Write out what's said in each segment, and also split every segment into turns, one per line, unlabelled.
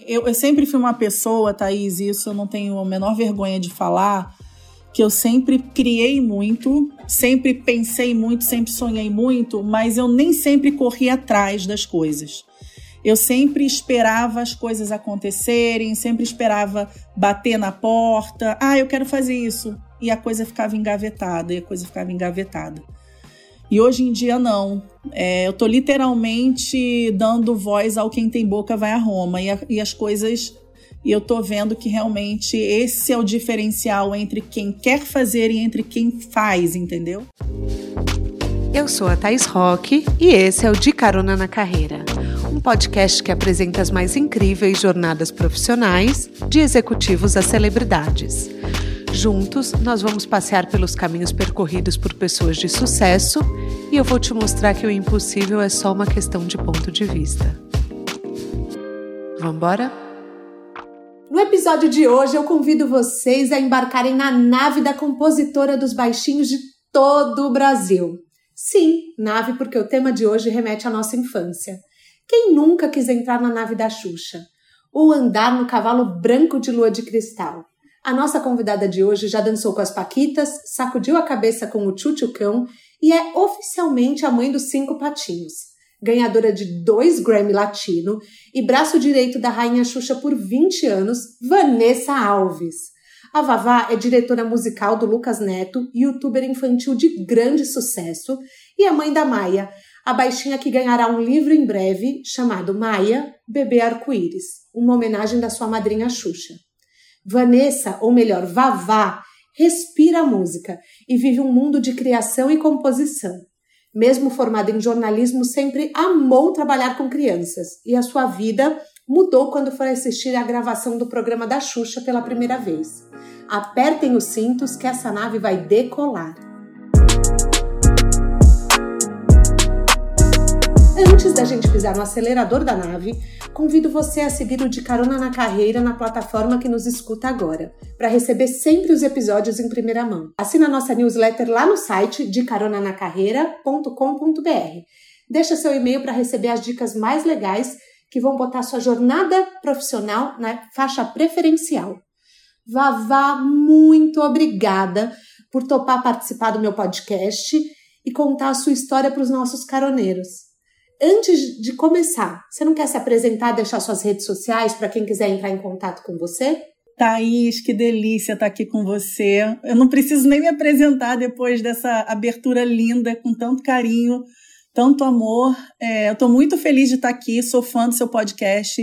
Eu, eu sempre fui uma pessoa, Thaís, isso eu não tenho a menor vergonha de falar, que eu sempre criei muito, sempre pensei muito, sempre sonhei muito, mas eu nem sempre corri atrás das coisas. Eu sempre esperava as coisas acontecerem, sempre esperava bater na porta. Ah, eu quero fazer isso. E a coisa ficava engavetada, e a coisa ficava engavetada. E hoje em dia não. É, eu tô literalmente dando voz ao quem tem boca vai a Roma. E, a, e as coisas. E eu tô vendo que realmente esse é o diferencial entre quem quer fazer e entre quem faz, entendeu?
Eu sou a Thais Roque e esse é o De Carona na Carreira, um podcast que apresenta as mais incríveis jornadas profissionais de executivos a celebridades. Juntos, nós vamos passear pelos caminhos percorridos por pessoas de sucesso e eu vou te mostrar que o impossível é só uma questão de ponto de vista. Vamos embora?
No episódio de hoje, eu convido vocês a embarcarem na nave da compositora dos baixinhos de todo o Brasil. Sim, nave, porque o tema de hoje remete à nossa infância. Quem nunca quis entrar na nave da Xuxa? Ou andar no cavalo branco de lua de cristal? A nossa convidada de hoje já dançou com as Paquitas, sacudiu a cabeça com o Tchutchucão e é oficialmente a mãe dos cinco patinhos. Ganhadora de dois Grammy Latino e braço direito da Rainha Xuxa por 20 anos, Vanessa Alves. A Vavá é diretora musical do Lucas Neto, youtuber infantil de grande sucesso, e a mãe da Maia, a baixinha que ganhará um livro em breve chamado Maia, Bebê Arco-Íris, uma homenagem da sua madrinha Xuxa. Vanessa, ou melhor, Vavá, respira a música e vive um mundo de criação e composição. Mesmo formada em jornalismo, sempre amou trabalhar com crianças e a sua vida mudou quando foi assistir à gravação do programa da Xuxa pela primeira vez. Apertem os cintos que essa nave vai decolar. Antes da gente pisar no acelerador da nave, convido você a seguir o De Carona na Carreira na plataforma que nos escuta agora, para receber sempre os episódios em primeira mão. Assina nossa newsletter lá no site de caronanacarreira.com.br. Deixa seu e-mail para receber as dicas mais legais que vão botar sua jornada profissional na faixa preferencial. Vavá, muito obrigada por topar participar do meu podcast e contar a sua história para os nossos caroneiros antes de começar, você não quer se apresentar, deixar suas redes sociais para quem quiser entrar em contato com você?
Thaís, que delícia estar aqui com você. Eu não preciso nem me apresentar depois dessa abertura linda, com tanto carinho, tanto amor. É, eu estou muito feliz de estar aqui, sou fã do seu podcast,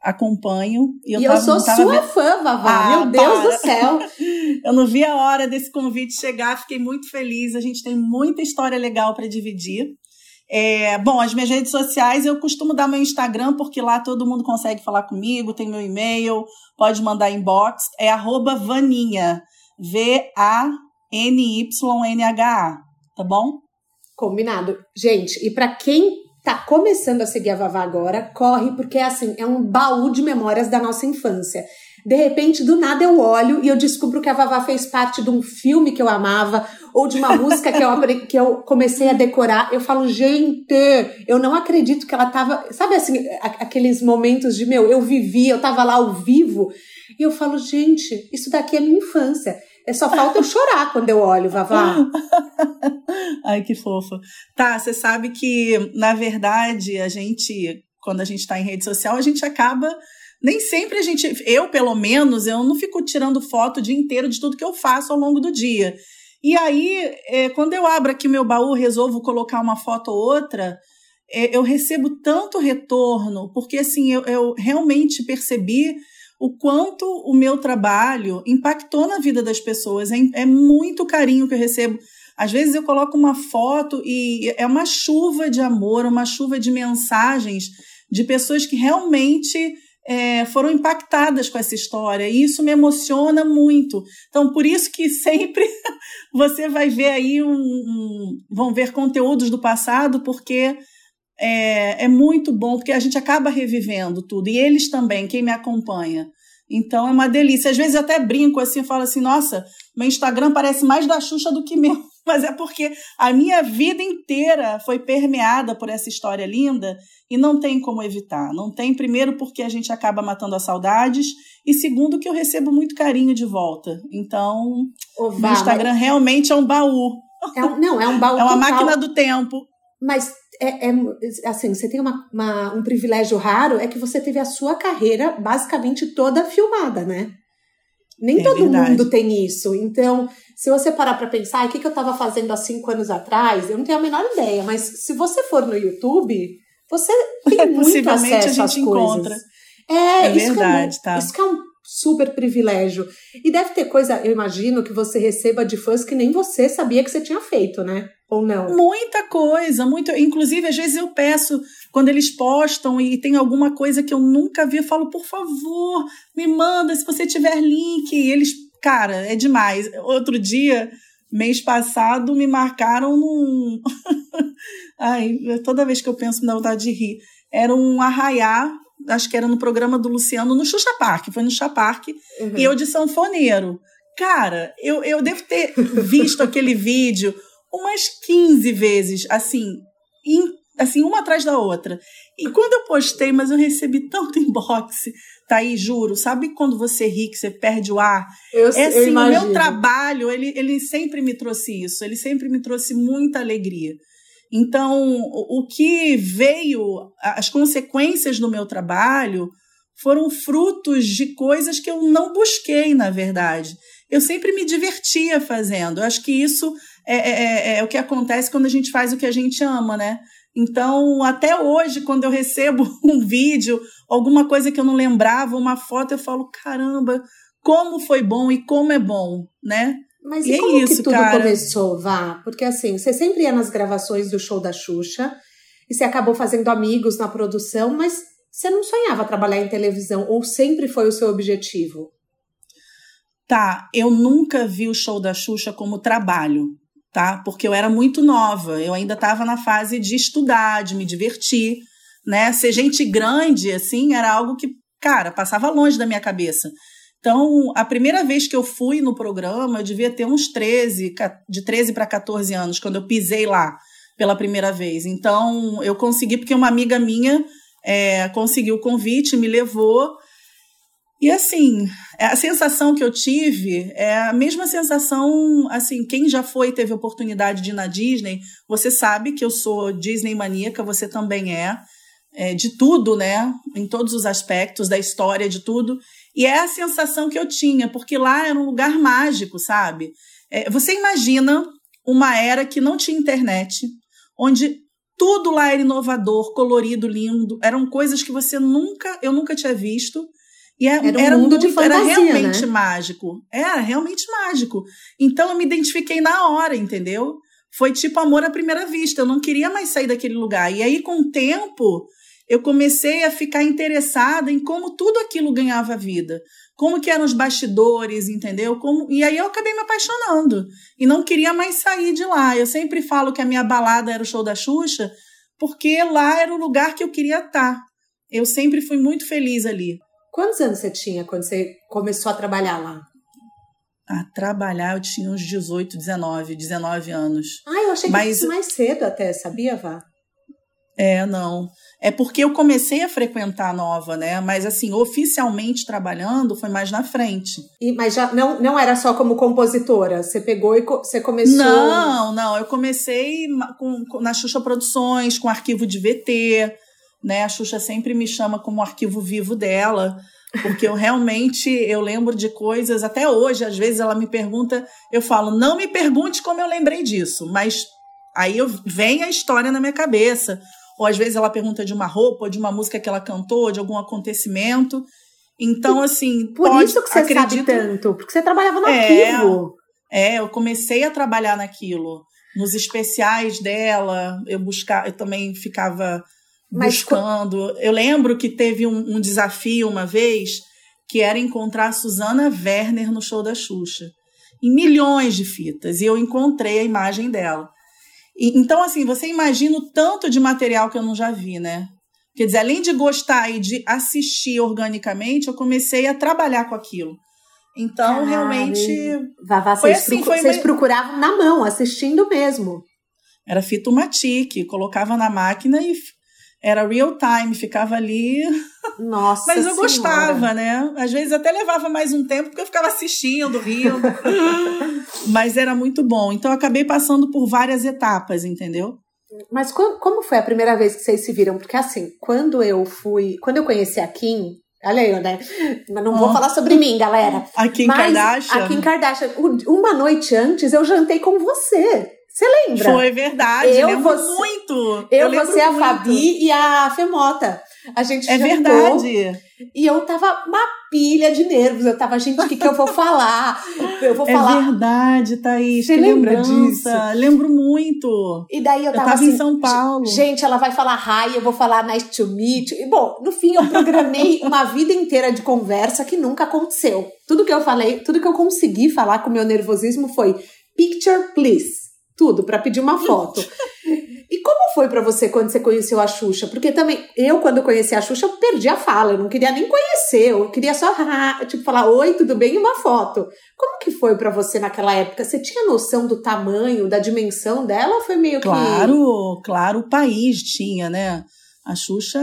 acompanho.
E eu, e tava, eu sou sua vendo... fã, Vavá, ah, meu Deus para. do céu!
eu não vi a hora desse convite chegar, fiquei muito feliz. A gente tem muita história legal para dividir. É, bom, as minhas redes sociais eu costumo dar meu Instagram, porque lá todo mundo consegue falar comigo, tem meu e-mail, pode mandar inbox, é arroba Vaninha, V-A-N-Y-N-H-A, tá bom?
Combinado. Gente, e para quem tá começando a seguir a Vavá agora, corre, porque assim, é um baú de memórias da nossa infância. De repente, do nada eu olho e eu descubro que a Vavá fez parte de um filme que eu amava, ou de uma música que eu, que eu comecei a decorar. Eu falo, gente, eu não acredito que ela tava. Sabe assim, aqueles momentos de meu, eu vivi, eu tava lá ao vivo. E eu falo, gente, isso daqui é minha infância. É só falta eu chorar quando eu olho, Vavá.
Ai, que fofa. Tá, você sabe que, na verdade, a gente, quando a gente está em rede social, a gente acaba nem sempre a gente, eu pelo menos, eu não fico tirando foto o dia inteiro de tudo que eu faço ao longo do dia. E aí, é, quando eu abro aqui meu baú, resolvo colocar uma foto ou outra, é, eu recebo tanto retorno, porque assim, eu, eu realmente percebi o quanto o meu trabalho impactou na vida das pessoas. É, é muito carinho que eu recebo. Às vezes eu coloco uma foto e é uma chuva de amor, uma chuva de mensagens de pessoas que realmente é, foram impactadas com essa história e isso me emociona muito. Então, por isso que sempre você vai ver aí um, um vão ver conteúdos do passado, porque é, é muito bom, porque a gente acaba revivendo tudo e eles também, quem me acompanha. Então é uma delícia. Às vezes eu até brinco assim, eu falo assim, nossa, meu Instagram parece mais da Xuxa do que meu. Mas é porque a minha vida inteira foi permeada por essa história linda e não tem como evitar. Não tem, primeiro, porque a gente acaba matando as saudades, e segundo, que eu recebo muito carinho de volta. Então, o Instagram realmente é um baú.
É um, não, é um baú.
é uma
total.
máquina do tempo.
Mas é, é, assim, você tem uma, uma, um privilégio raro, é que você teve a sua carreira basicamente toda filmada, né? Nem é todo verdade. mundo tem isso. Então, se você parar para pensar, o que, que eu estava fazendo há cinco anos atrás, eu não tenho a menor ideia, mas se você for no YouTube, você tem muito acesso às coisas. Encontra.
É, é isso verdade,
que
é, tá.
Isso que é um super privilégio. E deve ter coisa, eu imagino, que você receba de fãs que nem você sabia que você tinha feito, né? Ou não?
Muita coisa, muito. Inclusive, às vezes eu peço, quando eles postam e tem alguma coisa que eu nunca vi, eu falo, por favor, me manda se você tiver link. E eles, cara, é demais. Outro dia, mês passado, me marcaram num. Ai, toda vez que eu penso me dá vontade de rir. Era um arraiá, acho que era no programa do Luciano, no Xuxa Park, foi no Xuxa Park, uhum. e eu de sanfoneiro. Cara, eu, eu devo ter visto aquele vídeo umas 15 vezes, assim, in, assim, uma atrás da outra. E quando eu postei, mas eu recebi tanto inbox, tá aí, juro, sabe quando você ri, que você perde o ar?
Eu, é
assim,
eu
o meu trabalho, ele, ele sempre me trouxe isso, ele sempre me trouxe muita alegria. Então, o, o que veio, as consequências do meu trabalho foram frutos de coisas que eu não busquei, na verdade. Eu sempre me divertia fazendo. Eu acho que isso é, é, é, é, o que acontece quando a gente faz o que a gente ama, né? Então, até hoje, quando eu recebo um vídeo, alguma coisa que eu não lembrava, uma foto, eu falo, caramba, como foi bom e como é bom, né?
Mas e, e como é isso, que tudo cara? começou, Vá? Porque assim, você sempre ia nas gravações do show da Xuxa e você acabou fazendo amigos na produção, mas você não sonhava trabalhar em televisão ou sempre foi o seu objetivo?
Tá, eu nunca vi o show da Xuxa como trabalho tá? Porque eu era muito nova, eu ainda estava na fase de estudar, de me divertir, né? Ser gente grande, assim, era algo que, cara, passava longe da minha cabeça. Então, a primeira vez que eu fui no programa, eu devia ter uns 13, de 13 para 14 anos, quando eu pisei lá pela primeira vez. Então, eu consegui, porque uma amiga minha é, conseguiu o convite, me levou, e assim, é, a sensação que eu tive é a mesma sensação, assim, quem já foi teve oportunidade de ir na Disney, você sabe que eu sou Disney maníaca, você também é, é, de tudo, né? Em todos os aspectos da história, de tudo. E é a sensação que eu tinha, porque lá era um lugar mágico, sabe? É, você imagina uma era que não tinha internet, onde tudo lá era inovador, colorido, lindo, eram coisas que você nunca, eu nunca tinha visto e é, era um era mundo muito, de fantasia, Era realmente né? mágico. Era realmente mágico. Então eu me identifiquei na hora, entendeu? Foi tipo amor à primeira vista. Eu não queria mais sair daquele lugar. E aí, com o tempo, eu comecei a ficar interessada em como tudo aquilo ganhava vida. Como que eram os bastidores, entendeu? Como... E aí eu acabei me apaixonando. E não queria mais sair de lá. Eu sempre falo que a minha balada era o show da Xuxa, porque lá era o lugar que eu queria estar. Eu sempre fui muito feliz ali.
Quantos anos você tinha quando você começou a trabalhar lá?
A trabalhar eu tinha uns 18, 19, 19 anos.
Ah, eu achei que Mas... fosse mais cedo até, sabia, Vá?
É, não. É porque eu comecei a frequentar a nova, né? Mas assim, oficialmente trabalhando foi mais na frente.
E, mas já não, não era só como compositora, você pegou e co você começou.
Não, não. Eu comecei com, com, na Xuxa Produções, com arquivo de VT né? A Xuxa sempre me chama como arquivo vivo dela, porque eu realmente eu lembro de coisas até hoje, às vezes ela me pergunta, eu falo: "Não me pergunte como eu lembrei disso", mas aí eu, vem a história na minha cabeça. Ou às vezes ela pergunta de uma roupa, ou de uma música que ela cantou, de algum acontecimento. Então, assim.
Por
pode,
isso que você acredito, sabe tanto, porque você trabalhava no é, arquivo.
É, eu comecei a trabalhar naquilo. Nos especiais dela, eu buscar, eu também ficava mas buscando. Eu lembro que teve um, um, desafio uma vez que era encontrar a Susana Werner no show da Xuxa. Em milhões de fitas. E eu encontrei a imagem dela. E, então, assim, você imagina o tanto de material que eu não já vi, né? Quer dizer, além de gostar e de assistir organicamente, eu comecei a trabalhar com aquilo. Então, realmente.
Vavá,
foi
vocês,
assim,
procu-
foi
vocês
meio-
procuravam na mão, assistindo mesmo.
Era fita matic, colocava na máquina e era real time, ficava ali.
Nossa
Mas eu
Senhora.
gostava, né? Às vezes até levava mais um tempo, porque eu ficava assistindo, rindo. Mas era muito bom. Então eu acabei passando por várias etapas, entendeu?
Mas co- como foi a primeira vez que vocês se viram? Porque assim, quando eu fui, quando eu conheci a Kim, olha aí, né? Mas não vou
Ó.
falar sobre mim, galera.
A Kim
Mas
Kardashian.
A Kim Kardashian, uma noite antes eu jantei com você. Você lembra?
Foi verdade,
Eu,
lembro
você-
muito.
Eu,
lembro
você, a
muito.
Fabi e a Femota. A gente
É
jantou
verdade.
e eu tava uma pilha de nervos. Eu tava, gente, o que, que eu vou falar? Eu vou
É
falar.
verdade, Thaís.
Você lembra
lembrança. Lembro muito.
E daí eu
Eu
tava,
tava
assim,
em São Paulo.
Gente, ela vai falar hi, eu vou falar nice to meet. E bom, no fim eu programei uma vida inteira de conversa que nunca aconteceu. Tudo que eu falei, tudo que eu consegui falar com o meu nervosismo foi picture please. Tudo para pedir uma foto. E como foi pra você quando você conheceu a Xuxa? Porque também eu quando conheci a Xuxa eu perdi a fala, eu não queria nem conhecer, eu queria só tipo falar oi, tudo bem e uma foto. Como que foi pra você naquela época? Você tinha noção do tamanho, da dimensão dela foi meio que
Claro, claro, o país tinha, né? A Xuxa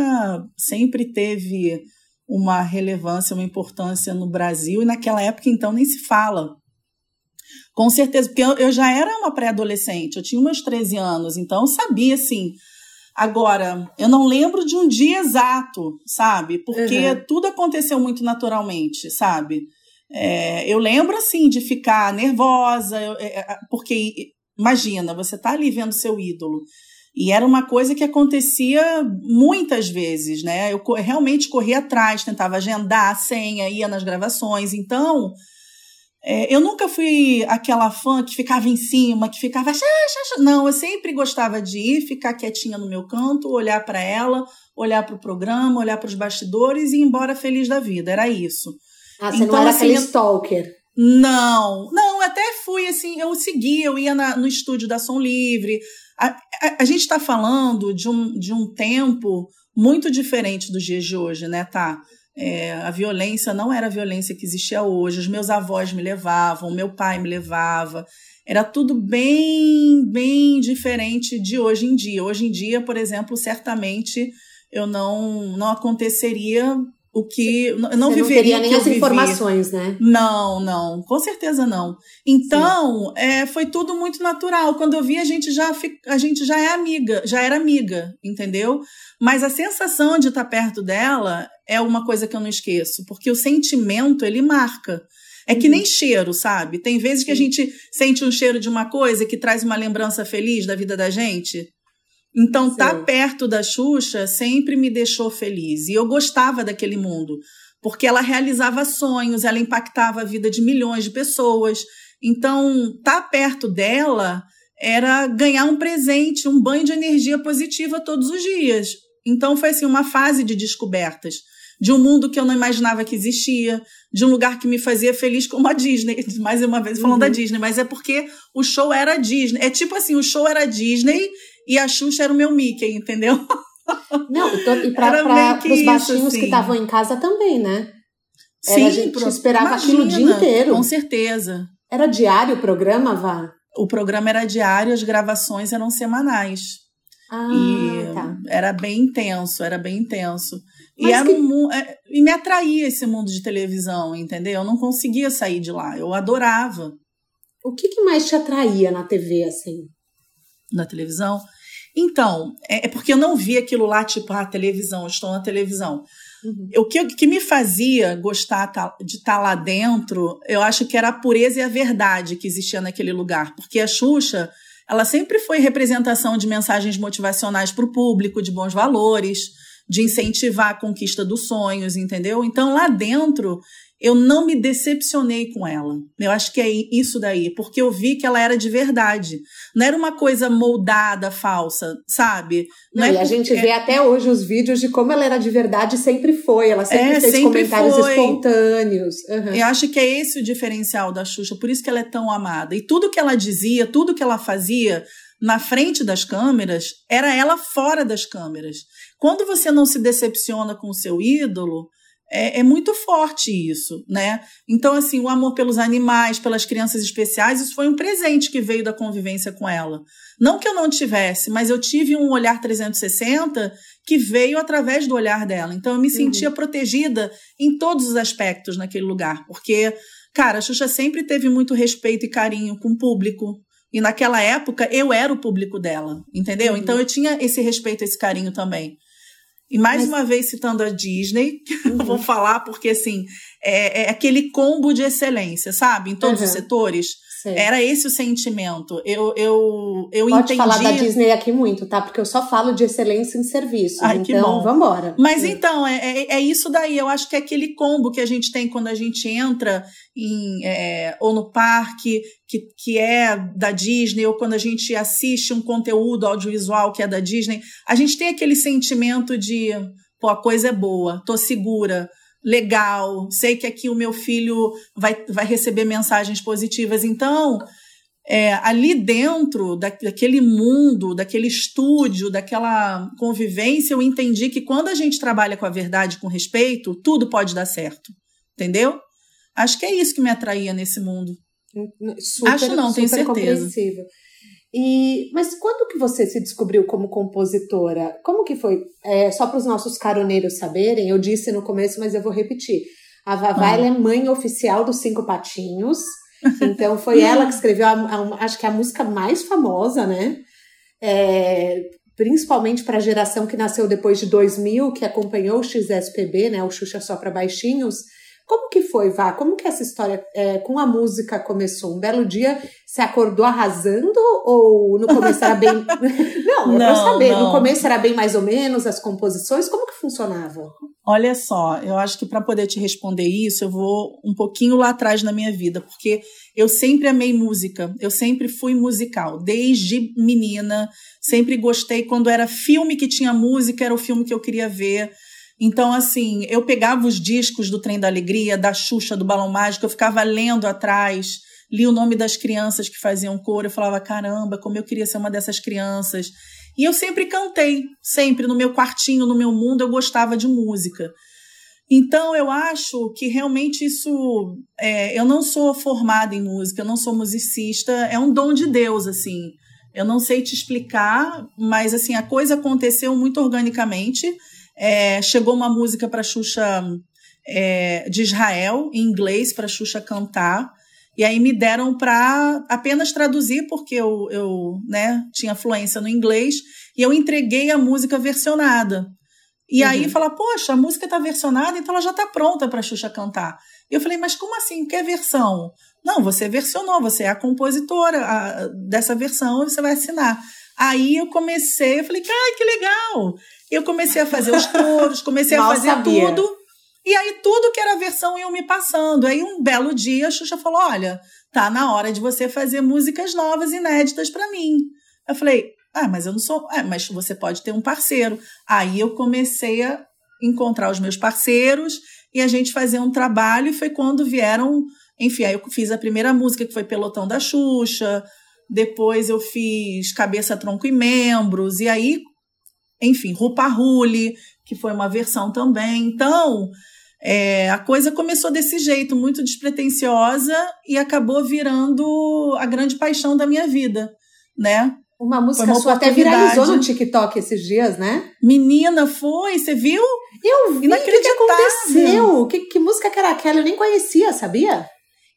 sempre teve uma relevância, uma importância no Brasil, e naquela época, então, nem se fala. Com certeza, porque eu, eu já era uma pré-adolescente, eu tinha meus 13 anos, então eu sabia, assim. Agora, eu não lembro de um dia exato, sabe? Porque
Uhum.
tudo aconteceu muito naturalmente, sabe? É, eu lembro, assim, de ficar nervosa, eu- é, é, porque imagina, você tá ali vendo seu ídolo. E era uma coisa que acontecia muitas vezes, né? Eu realmente corria atrás, tentava agendar a senha, ia nas gravações. Então, é, eu nunca fui aquela fã que ficava em cima, que ficava. "Xá, xá, xá". Não, eu sempre gostava de ir, ficar quietinha no meu canto, olhar para ela, olhar para o programa, olhar para os bastidores e ir embora feliz da vida. Era isso.
Ah, você
Então,
não era
assim,
aquele stalker.
Não, não, até fui assim, eu seguia, eu ia na- no estúdio da Som Livre. A, a, a gente está falando de um, de um tempo muito diferente dos dias de hoje, né, tá? É, a violência não era a violência que existia hoje. Os meus avós me levavam, meu pai me levava. Era tudo bem, bem diferente de hoje em dia. Hoje em dia, por exemplo, certamente eu não, não aconteceria o que. Eu não
você não
viveria
teria
o
nem as informações, né?
Não, não, com certeza não. Então, é, foi tudo muito natural. Quando eu vi, a gente já a gente já é amiga, já era amiga, entendeu? Mas a sensação de estar perto dela é uma coisa que eu não esqueço, porque o sentimento ele marca. É que nem cheiro, sabe? Tem vezes que a gente sente um cheiro de uma coisa que traz uma lembrança feliz da vida da gente. Então, estar
Sim.
perto da Xuxa sempre me deixou feliz. E eu gostava daquele mundo, porque ela realizava sonhos, ela impactava a vida de milhões de pessoas. Então, estar perto dela era ganhar um presente, um banho de energia positiva todos os dias. Então, foi assim, uma fase de descobertas. De um mundo que eu não imaginava que existia, de um lugar que me fazia feliz, como a Disney. Mais uma vez falando
Uhum.
da Disney, mas é porque o show era Disney. É tipo assim: o show era Disney e a Xuxa era o meu Mickey, entendeu?
Não, e, to, e
que
pros
isso,
baixinhos que
assim.
estavam em casa também, né? Era, a gente
pro-
esperava aquilo o dia
imagina,
inteiro.
Com certeza.
Era diário o programa, Vá?
O programa era diário, as gravações eram semanais.
Ah,
e
tá.
era bem intenso, era bem intenso. E, era
que-
um, é, e me atraía esse mundo de televisão, entendeu? Eu não conseguia sair de lá. Eu adorava
O que, que mais te atraía na TV, assim?
na televisão. Então, é, é porque eu não vi aquilo lá, tipo, ah, televisão, estou na televisão.
Uhum.
O que, que me fazia gostar ta- de estar lá dentro, eu acho que era a pureza e a verdade que existia naquele lugar. Porque a Xuxa, ela sempre foi representação de mensagens motivacionais para o público, de bons valores, de incentivar a conquista dos sonhos, entendeu? Então, lá dentro, eu não me decepcionei com ela. Eu acho que é isso daí, porque eu vi que ela era de verdade. Não era uma coisa moldada, falsa, sabe?
Não,
é
e a gente vê até hoje os vídeos de como ela era de verdade sempre foi. Ela sempre
É,
fez
sempre
comentários
foi.
espontâneos. Uhum.
Eu acho que é esse o diferencial da Xuxa, por isso que ela é tão amada. E tudo que ela dizia, tudo que ela fazia na frente das câmeras, era ela fora das câmeras. Quando você não se decepciona com o seu ídolo, é, é, muito forte isso, né? Então, assim, o amor pelos animais, pelas crianças especiais, isso foi um presente que veio da convivência com ela. Não que eu não tivesse, mas eu tive um olhar 360 que veio através do olhar dela. Então, eu me sentia uhum. protegida em todos os aspectos naquele lugar, porque, cara, a Xuxa sempre teve muito respeito e carinho com o público. E naquela época eu era o público dela, entendeu? Uhum. Então eu tinha esse respeito, esse carinho também. E mais Mas... uma vez citando a Disney, uhum. vou falar porque assim é, é, aquele combo de excelência, sabe, em todos uhum. os setores. Era esse o sentimento. Eu, eu, eu
Pode
entendi.
falar da Disney aqui muito, tá? Porque eu só falo de excelência em serviço. Ai, então, vamos embora.
Mas Sim. então, é, é, é, isso daí. Eu acho que é aquele combo que a gente tem quando a gente entra em, é, ou no parque, que, que é da Disney, ou quando a gente assiste um conteúdo audiovisual que é da Disney. A gente tem aquele sentimento de, pô, a coisa é boa, tô segura legal, sei que aqui o meu filho vai, vai receber mensagens positivas. Então, é, ali dentro da, daquele mundo, daquele estúdio, daquela convivência, eu entendi que quando a gente trabalha com a verdade, com respeito, tudo pode dar certo. Entendeu? Acho que é isso que me atraía nesse mundo.
Super, Acho não, tenho certeza. E, mas quando que você se descobriu como compositora? Como que foi? É, só para os nossos caroneiros saberem, eu disse no começo, mas eu vou repetir. A Vavá ah. é mãe oficial dos Cinco Patinhos. Então foi ela que escreveu, a, a, acho que a música mais famosa, né? É, principalmente para a geração que nasceu depois de 2000, que acompanhou o XSPB, né? O Xuxa só para baixinhos. Como que foi, Vá? Como que essa história é, com a música começou? Um belo dia você acordou arrasando ou no começo era bem. não, eu quero saber. Não. No começo era bem mais ou menos as composições? Como que funcionava?
Olha só, eu acho que para poder te responder isso, eu vou um pouquinho lá atrás na minha vida, porque eu sempre amei música, eu sempre fui musical, desde menina, sempre gostei. Quando era filme que tinha música, era o filme que eu queria ver. Então, assim, eu pegava os discos do Trem da Alegria, da Xuxa, do Balão Mágico, eu ficava lendo atrás, li o nome das crianças que faziam cor, eu falava, caramba, como eu queria ser uma dessas crianças. E eu sempre cantei, sempre, no meu quartinho, no meu mundo, eu gostava de música. Então, eu acho que realmente isso. É, eu não sou formada em música, eu não sou musicista, é um dom de Deus, assim. Eu não sei te explicar, mas assim, a coisa aconteceu muito organicamente. É, chegou uma música para Xuxa é, de Israel, em inglês, para Xuxa cantar. E aí me deram para apenas traduzir, porque eu, eu né, tinha fluência no inglês, e eu entreguei a música versionada. E uhum. aí fala, poxa, a música está versionada, então ela já está pronta para Xuxa cantar. E eu falei, mas como assim? Que é versão? Não, você versionou, você é a compositora a, dessa versão e você vai assinar. Aí eu comecei, eu falei, ai, que legal! Eu comecei a fazer os coros, comecei a fazer sabia. tudo. E aí tudo que era versão iam me passando. Aí um belo dia a Xuxa falou: "Olha, tá na hora de você fazer músicas novas inéditas para mim". Eu falei: "Ah, mas eu não sou, é, mas você pode ter um parceiro". Aí eu comecei a encontrar os meus parceiros e a gente fazer um trabalho e foi quando vieram, enfim, aí eu fiz a primeira música que foi Pelotão da Xuxa, depois eu fiz Cabeça, Tronco e Membros, e aí enfim, Rupa Rule, que foi uma versão também. Então, é, a coisa começou desse jeito, muito despretensiosa, e acabou virando a grande paixão da minha vida, né?
Uma música uma sua até viralizou no TikTok esses dias, né?
Menina, foi, você viu?
Eu vi, o que, que aconteceu? Que, que música que era aquela? Eu nem conhecia, sabia?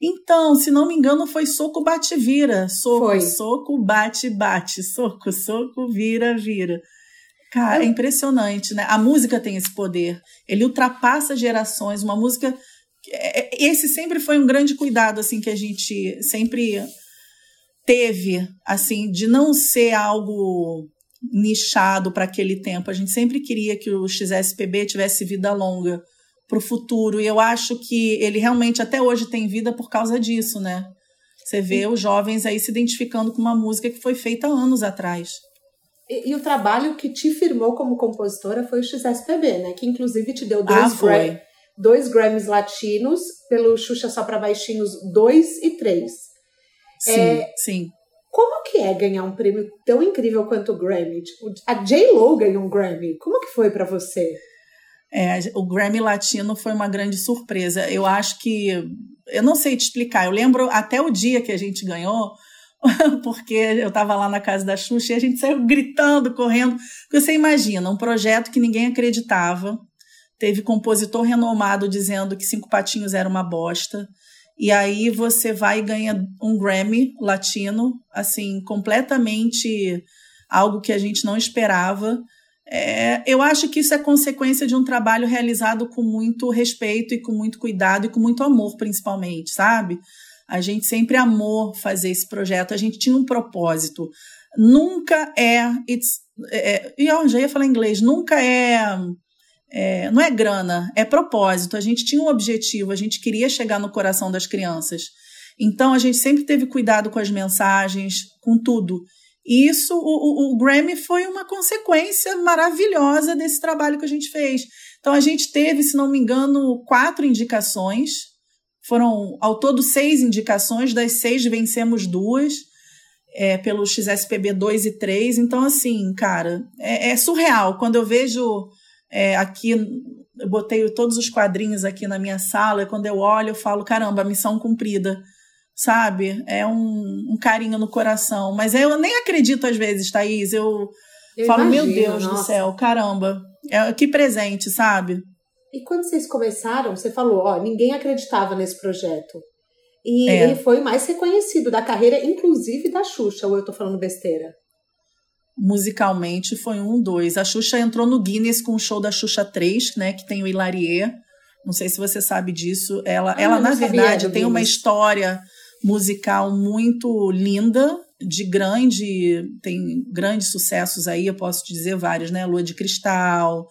Então, se não me engano, foi soco bate vira. Soco, foi. soco bate bate, soco, soco vira vira. Cara, é impressionante, né? A música tem esse poder. Ele ultrapassa gerações. Uma música. É, é, esse sempre foi um grande cuidado, assim, que a gente sempre teve, assim, de não ser algo nichado para aquele tempo. A gente sempre queria que o XSPB tivesse vida longa para o futuro. E eu acho que ele realmente até hoje tem vida por causa disso, né? Você vê os jovens aí se identificando com uma música que foi feita anos atrás.
E, e, o trabalho que te firmou como compositora foi o XSPB, né? Que inclusive te deu dois, ah, dois Grammys latinos pelo Xuxa Só Pra Baixinhos 2 e 3.
Sim, é, sim.
Como que é ganhar um prêmio tão incrível quanto o Grammy? Tipo, a J-Lo ganhou um Grammy. Como que foi para você?
É, o Grammy Latino foi uma grande surpresa. Eu acho que. Eu não sei te explicar. Eu lembro até o dia que a gente ganhou, porque eu estava lá na casa da Xuxa e a gente saiu gritando, correndo. Você imagina, um projeto que ninguém acreditava. Teve compositor renomado dizendo que Cinco Patinhos era uma bosta. E aí você vai e ganha um Grammy latino, assim, completamente algo que a gente não esperava. É, eu acho que isso é consequência de um trabalho realizado com muito respeito e com muito cuidado e com muito amor, principalmente, sabe? A gente sempre amou fazer esse projeto, a gente tinha um propósito. Nunca é. It's, é e já ia falar inglês, nunca é, é. Não é grana, é propósito. A gente tinha um objetivo, a gente queria chegar no coração das crianças. Então a gente sempre teve cuidado com as mensagens, com tudo. E isso, o, o, o Grammy foi uma consequência maravilhosa desse trabalho que a gente fez. Então a gente teve, se não me engano, quatro indicações. Foram ao todo seis indicações, das seis vencemos duas, é, pelo XSPB 2 e 3. Então, assim, cara, é, é surreal. Quando eu vejo é, aqui, eu botei todos os quadrinhos aqui na minha sala, e quando eu olho, eu falo, caramba, missão cumprida sabe? É um, um, carinho no coração. Mas eu nem acredito às vezes, Thaís. Eu, eu falo, imagino, meu Deus nossa. do céu, caramba. É, que presente, sabe?
E quando vocês começaram, você falou, ó, ninguém acreditava nesse projeto. E é. ele foi mais reconhecido da carreira, inclusive da Xuxa, ou eu tô falando besteira?
Musicalmente foi um, dois. A Xuxa entrou no Guinness com o show da Xuxa 3, né? Que tem o Hilarie. Não sei se você sabe disso. Ela, ah, ela na verdade, tem uma história musical muito linda, de grande, tem grandes sucessos aí, eu posso dizer vários, né? Lua de Cristal,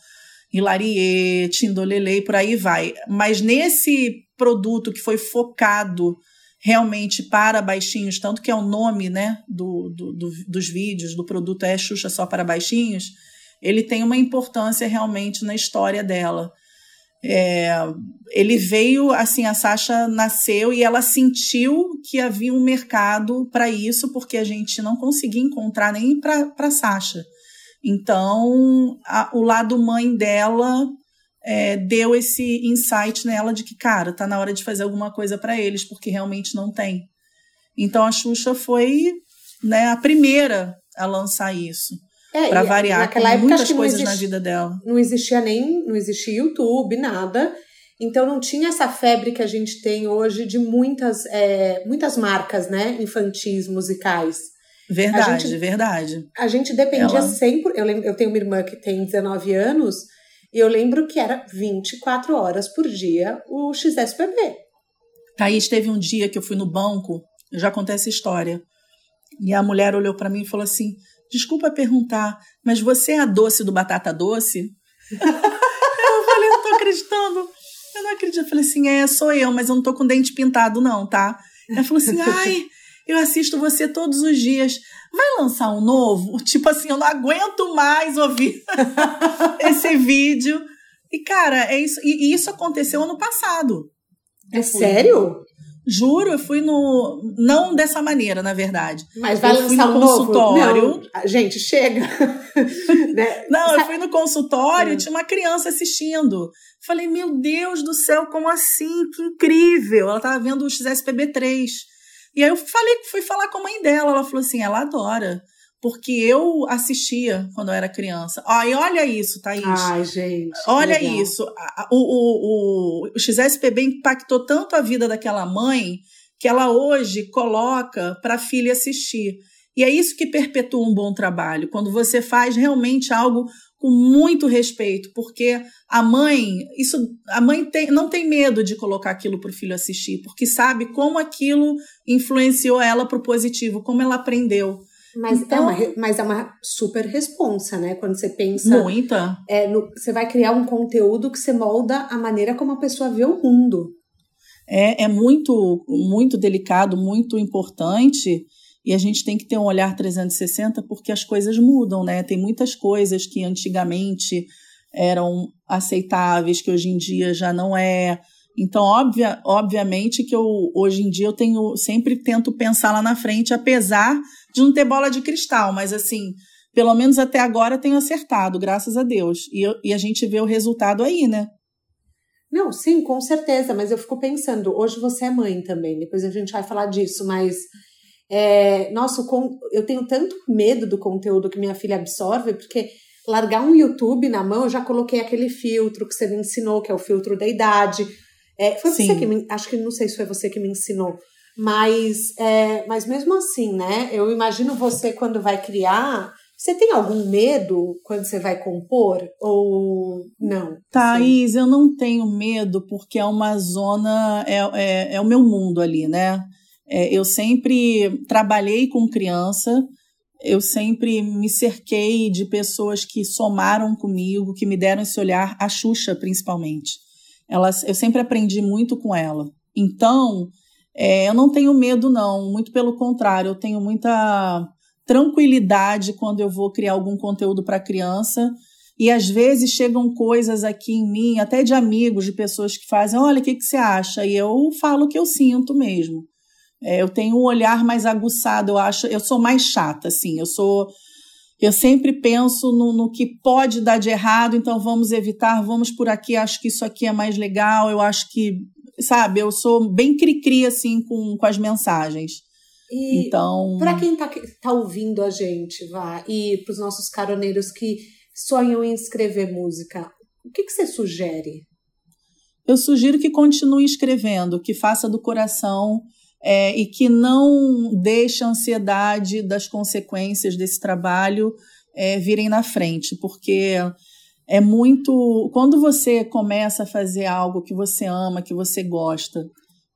Hilarie, Tindolele, por aí vai. Mas nesse produto que foi focado realmente para baixinhos, tanto que é o nome né, do, do, do, dos vídeos, do produto é Xuxa só para baixinhos, ele tem uma importância realmente na história dela. É, ele veio, assim, a Sasha nasceu e ela sentiu que havia um mercado para isso, porque a gente não conseguia encontrar nem para Sasha. Então, a, o lado mãe dela é, deu esse insight nela de que, cara, tá na hora de fazer alguma coisa para eles, porque realmente não tem. Então, a Xuxa foi né, a primeira a lançar isso. É, para variar, naquela época, muitas coisas existia, na vida dela.
Não existia nem, não existia YouTube, nada. Então não tinha essa febre que a gente tem hoje de muitas, é, muitas marcas, né, infantis musicais.
Verdade, gente, verdade.
A gente dependia Ela... sempre. Eu, lembro, eu tenho uma irmã que tem 19 anos e eu lembro que era 24 horas por dia o XSPB.
Thaís, teve um dia que eu fui no banco, eu já contei essa história. E a mulher olhou para mim e falou assim: Desculpa perguntar, mas você é a doce do batata doce? eu falei, não tô acreditando. Eu não acredito. Eu falei assim, é, sou eu, mas eu não tô com dente pintado, não, tá? Ela falou assim, ai, eu assisto você todos os dias. Vai lançar um novo? Tipo assim, eu não aguento mais ouvir esse vídeo. E, cara, é isso. E, isso aconteceu ano passado.
É sério?
Juro, eu fui no. Não dessa maneira, na verdade.
Mas vai eu lançar um consultório. Novo? Não, gente, chega.
né? Não, eu fui no consultório, e tinha uma criança assistindo. Falei, meu Deus do céu, como assim? Que incrível! Ela estava vendo o XSPB3. E aí eu falei, fui falar com a mãe dela. Ela falou assim: ela adora porque eu assistia quando eu era criança. E olha isso, Thaís.
Ai, gente.
Olha legal. isso. O, o, o, o XSPB impactou tanto a vida daquela mãe que ela hoje coloca para a filha assistir. E é isso que perpetua um bom trabalho, quando você faz realmente algo com muito respeito, porque a mãe, isso, a mãe tem, não tem medo de colocar aquilo para o filho assistir, porque sabe como aquilo influenciou ela para o positivo, como ela aprendeu.
Mas, é então, é uma, mas é uma super responsa, né? Quando você pensa.
Muita.
É, no, você vai criar um conteúdo que você molda a maneira como a pessoa vê o mundo.
É, é muito, muito delicado, muito importante. E a gente tem que ter um olhar 360 porque as coisas mudam, né? Tem muitas coisas que antigamente eram aceitáveis, que hoje em dia já não é. Então, obvia, obviamente que eu hoje em dia eu tenho sempre tento pensar lá na frente, apesar de não ter bola de cristal, mas assim, pelo menos até agora tenho acertado, graças a Deus. E, eu, e a gente vê o resultado aí, né?
Não, sim, com certeza, mas eu fico pensando, hoje você é mãe também, depois a gente vai falar disso, mas é, nossa, eu tenho tanto medo do conteúdo que minha filha absorve, porque largar um YouTube na mão, eu já coloquei aquele filtro que você me ensinou, que é o filtro da idade. É, foi Sim. você que me, acho que não sei se foi você que me ensinou, mas, é, mas mesmo assim, né? Eu imagino você quando vai criar, você tem algum medo quando você vai compor ou não?
Thaís, eu não tenho medo porque é uma zona, é, é, é o meu mundo ali, né? É, eu sempre trabalhei com criança, eu sempre me cerquei de pessoas que somaram comigo, que me deram esse olhar, a Xuxa principalmente. Ela, eu sempre aprendi muito com ela. Então, é, eu não tenho medo, não, muito pelo contrário, eu tenho muita tranquilidade quando eu vou criar algum conteúdo para criança. E às vezes chegam coisas aqui em mim, até de amigos, de pessoas que fazem: olha, o que, que você acha? E eu falo o que eu sinto mesmo. É, eu tenho um olhar mais aguçado, eu acho. Eu sou mais chata, assim. Eu sou. Eu sempre penso no, no que pode dar de errado, então vamos evitar, vamos por aqui, acho que isso aqui é mais legal, eu acho que, sabe, eu sou bem cri-cri, assim, com, com as mensagens.
E então, para quem está tá ouvindo a gente, vá, e para os nossos caroneiros que sonham em escrever música, o que, que você sugere?
Eu sugiro que continue escrevendo, que faça do coração é, e que não deixe a ansiedade das consequências desse trabalho é, virem na frente, porque é muito. Quando você começa a fazer algo que você ama, que você gosta,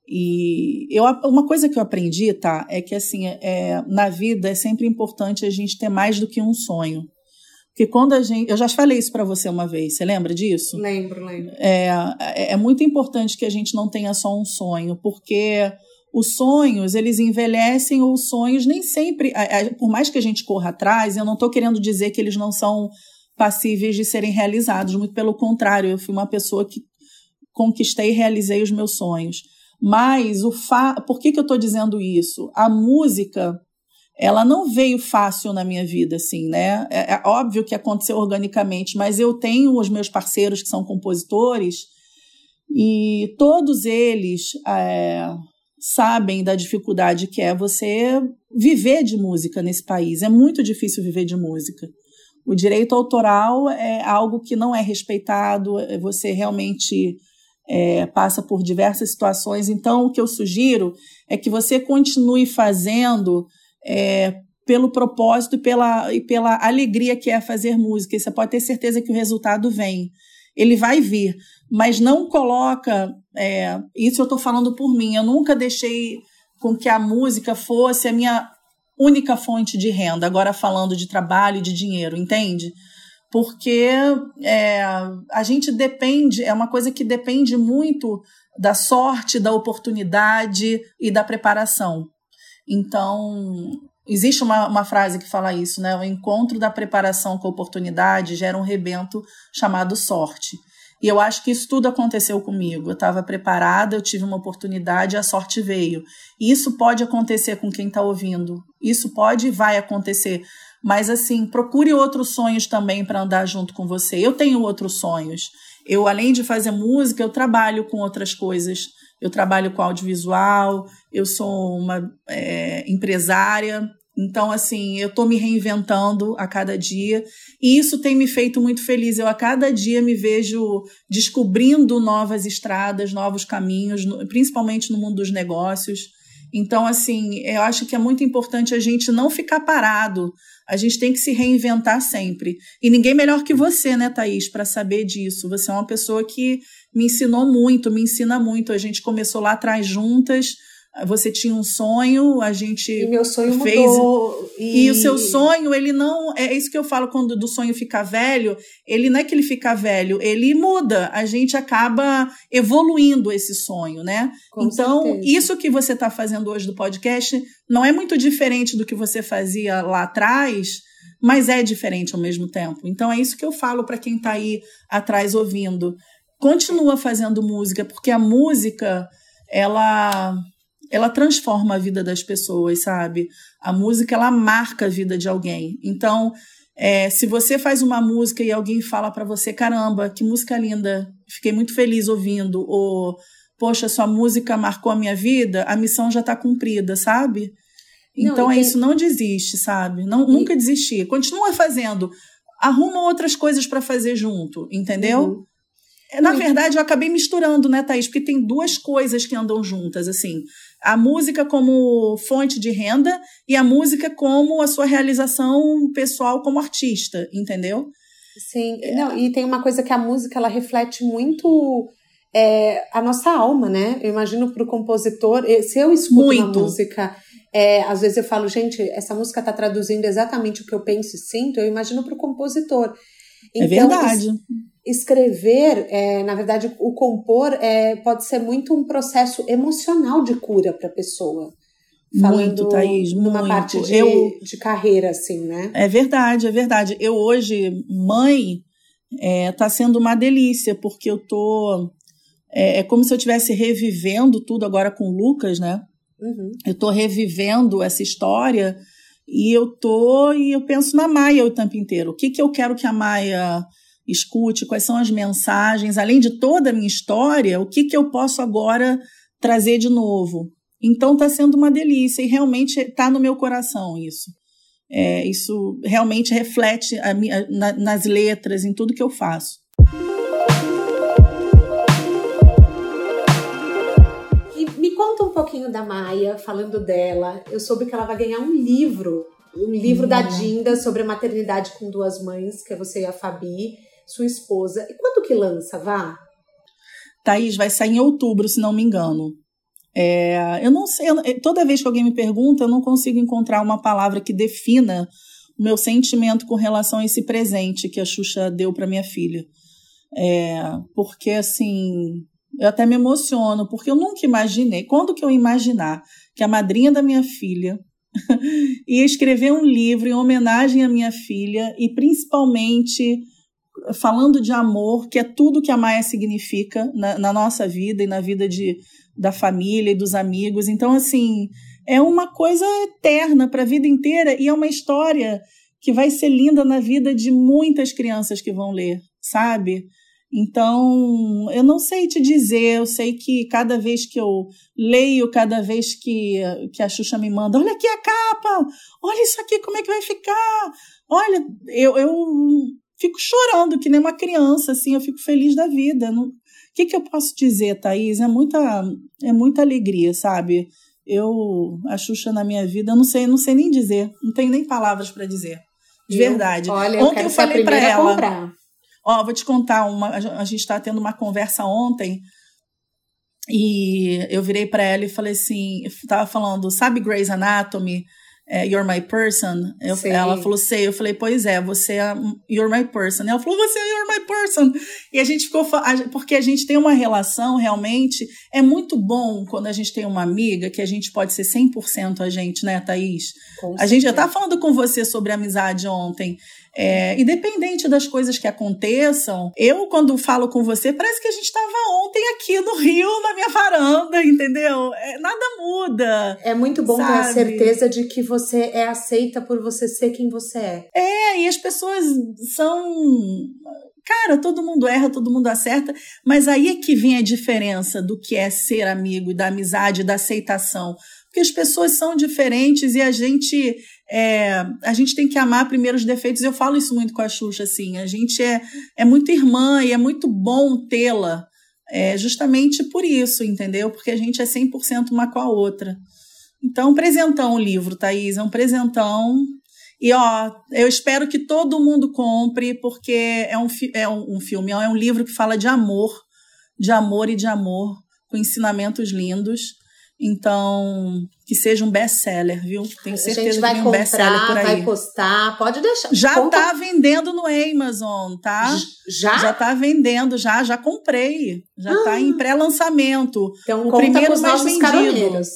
e eu, uma coisa que eu aprendi, tá, é que assim, é, na vida é sempre importante a gente ter mais do que um sonho. Porque quando a gente. Eu já falei isso para você uma vez, você lembra disso?
Lembro, lembro.
É, é, é muito importante que a gente não tenha só um sonho, porque os sonhos, eles envelhecem ou os sonhos nem sempre, por mais que a gente corra atrás, eu não estou querendo dizer que eles não são passíveis de serem realizados, muito pelo contrário, eu fui uma pessoa que conquistei e realizei os meus sonhos. Mas o fa... por que, que eu estou dizendo isso? A música, ela não veio fácil na minha vida, assim, né? É, é, óbvio que aconteceu organicamente, mas eu tenho os meus parceiros que são compositores e todos eles é, sabem da dificuldade que é você viver de música nesse país. É muito difícil viver de música. O direito autoral é algo que não é respeitado, é você realmente é, passa por diversas situações. Então, o que eu sugiro é que você continue fazendo é, pelo propósito e pela, e pela alegria que é fazer música. E você pode ter certeza que o resultado vem. Ele vai vir, mas não coloca. É, isso eu estou falando por mim. Eu nunca deixei com que a música fosse a minha única fonte de renda. Agora falando de trabalho e de dinheiro, entende? porque é, a gente depende, é uma coisa que depende muito da sorte, da oportunidade e da preparação. Então, existe uma, uma frase que fala isso, né? O encontro da preparação com a oportunidade gera um rebento chamado sorte. E eu acho que isso tudo aconteceu comigo. Eu estava preparada, eu tive uma oportunidade, a sorte veio. E isso pode acontecer com quem está ouvindo. Isso pode e vai acontecer mas assim, procure outros sonhos também para andar junto com você. Eu tenho outros sonhos. Eu, além de fazer música, eu trabalho com outras coisas. Eu trabalho com audiovisual, eu sou uma é, empresária. Então, assim, eu estou me reinventando a cada dia e isso tem me feito muito feliz. Eu a cada dia me vejo descobrindo novas estradas, novos caminhos, principalmente no mundo dos negócios. Então, assim, eu acho que é muito importante a gente não ficar parado a gente tem que se reinventar sempre. E ninguém melhor que você, né, Thaís, para saber disso. Você é uma pessoa que me ensinou muito, me ensina muito. A gente começou lá atrás juntas você tinha um sonho, a gente
e meu sonho
fez
mudou,
e... e... o seu sonho, ele não é isso que eu falo quando do sonho ficar velho, ele não é que ele fica velho, ele muda, a gente acaba evoluindo esse sonho, né? Com então, certeza. isso que você está fazendo hoje do podcast não é muito diferente do que você fazia lá atrás, mas é diferente ao mesmo tempo. Então é isso que eu falo para quem está aí atrás ouvindo. Continua fazendo música, porque a música ela ela transforma a vida das pessoas, sabe? A música ela marca a vida de alguém. Então, É, se você faz uma música e alguém fala para você, caramba, que música linda, fiquei muito feliz ouvindo, ou poxa, sua música marcou a minha vida, a missão já está cumprida, sabe? Então não, é isso, não desiste, sabe? Não, e... Nunca desistir. Continua fazendo. Arruma outras coisas para fazer junto, entendeu? Uhum. Na verdade, eu acabei misturando, né, Thaís? Porque tem duas coisas que andam juntas, assim. A música como fonte de renda e a música como a sua realização pessoal como artista, entendeu?
Sim, é. não, e tem uma coisa que a música, ela reflete muito é, a nossa alma, né? Eu imagino para o compositor, se eu escuto muito. uma música é, às vezes eu falo, gente, essa música está traduzindo exatamente o que eu penso e sinto, eu imagino para o compositor.
É então, é verdade.
Es escrever, é, na verdade, o compor é, pode ser muito um processo emocional de cura para a pessoa.
Falando muito, Thaís,
numa
muito.
parte de, eu, de carreira, assim, né?
É verdade, é verdade. Eu hoje, mãe, está é, sendo uma delícia, porque eu tô. É, é como se eu estivesse revivendo tudo agora com o Lucas, né? Uhum. Eu estou revivendo essa história e eu tô e eu penso na Maia o tempo inteiro. O que, que eu quero que a Maia escute? Quais são as mensagens? Além de toda a minha história, o que, que eu posso agora trazer de novo? Então está sendo uma delícia e realmente está no meu coração isso. É, isso realmente reflete a, na, nas letras, em tudo que eu faço.
Conta um pouquinho da Maia, falando dela. Eu soube que ela vai ganhar um livro, um livro hum. da Dinda sobre a maternidade com duas mães, que é você e a Fabi, sua esposa. E quando que lança, vá?
Thaís, vai sair em outubro, se não me engano. É, eu não sei, toda vez que alguém me pergunta, eu não consigo encontrar uma palavra que defina o meu sentimento com relação a esse presente que a Xuxa deu para minha filha. É, porque, assim, eu até me emociono, porque eu nunca imaginei. Quando que eu imaginar que a madrinha da minha filha ia escrever um livro em homenagem à minha filha e principalmente falando de amor, que é tudo que a Maia significa na, na nossa vida e na vida de, da família e dos amigos. Então, assim, é uma coisa eterna para a vida inteira e é uma história que vai ser linda na vida de muitas crianças que vão ler, sabe? Então, eu não sei te dizer, eu sei que cada vez que eu leio, cada vez que, que a Xuxa me manda, olha aqui a capa, olha isso aqui, como é que vai ficar? Olha, eu, eu fico chorando que nem uma criança, assim, eu fico feliz da vida. o que, que eu posso dizer, Thaís? É muita, é muita alegria, sabe? Eu, a Xuxa na minha vida, eu não sei, não sei nem dizer, não tenho nem palavras para dizer. De eu, verdade.
Olha, Ontem eu, eu falei para ela. Comprar.
Ó, vou te contar uma. A gente está tendo uma conversa ontem e eu virei para ela e falei assim, estava falando, sabe Grey's Anatomy? É, you're my person. Eu, ela falou, sei. Eu falei, pois é, você é You're my person. Ela falou, você é You're my person. E a gente ficou, porque a gente tem uma relação realmente. É muito bom quando a gente tem uma amiga que a gente pode ser 100% a gente, né, Thaís? Com a gente já tá falando com você sobre amizade ontem. É, independente das coisas que aconteçam, eu, quando falo com você, parece que a gente estava ontem aqui no Rio, na minha varanda, entendeu? É, nada muda.
É muito bom sabe? ter a certeza de que você é aceita por você ser quem você é.
É, e as pessoas são. Cara, todo mundo erra, todo mundo acerta, mas aí é que vem a diferença do que é ser amigo, da amizade, da aceitação. Porque as pessoas são diferentes e a gente é, a gente tem que amar primeiro os defeitos. Eu falo isso muito com a Xuxa, assim. A gente é, é muito irmã e é muito bom tê-la é, justamente por isso, entendeu? Porque a gente é 100% uma com a outra. Então, um presentão o livro, Thaís, é um presentão. E, ó, eu espero que todo mundo compre, porque é um, é um, um filme, é um livro que fala de amor, de amor e de amor, com ensinamentos lindos. Então, que seja um best-seller, viu? Tenho certeza que tem um best-seller por aí.
Vai postar, pode deixar.
Já Conta... tá vendendo no Amazon, tá?
Já?
Já tá vendendo, já, já comprei. Já tá ah. tá em pré-lançamento.
Então, o primeiro mais vendido. Caroneiros.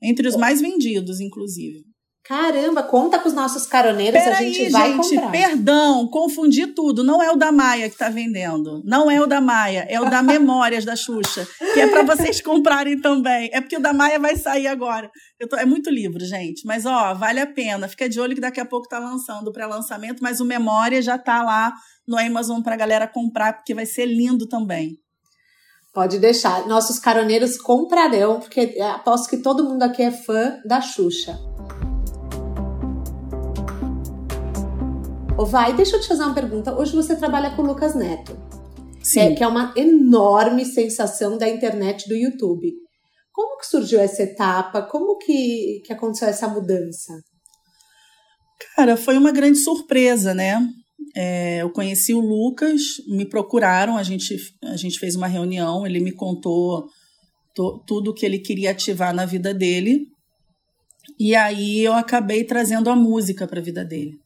Entre os mais vendidos, inclusive.
Caramba, conta com os nossos caroneiros,
Pera
a gente
aí,
vai
gente,
comprar.
perdão, confundi tudo. Não é o da Maia que está vendendo. Não é o da Maia, é o da Memórias da Xuxa, que é para vocês comprarem também. É porque o da Maia vai sair agora. Tô, é muito livro, gente, mas ó, vale a pena. Fica de olho que daqui a pouco tá lançando o pré-lançamento, mas o Memória já tá lá no Amazon para galera comprar, porque vai ser lindo também.
Pode deixar. Nossos caroneiros comprarão, porque aposto que todo mundo aqui é fã da Xuxa. Ô, vai, deixa eu te fazer uma pergunta. Hoje você trabalha com o Lucas Neto.
Sim.
É, que é uma enorme sensação da internet do YouTube. Como que surgiu essa etapa? Como que, que aconteceu essa mudança?
Cara, foi uma grande surpresa, né? É, eu conheci o Lucas, me procuraram, a gente, a gente fez uma reunião, ele me contou to, tudo que ele queria ativar na vida dele. E aí eu acabei trazendo a música para a vida dele.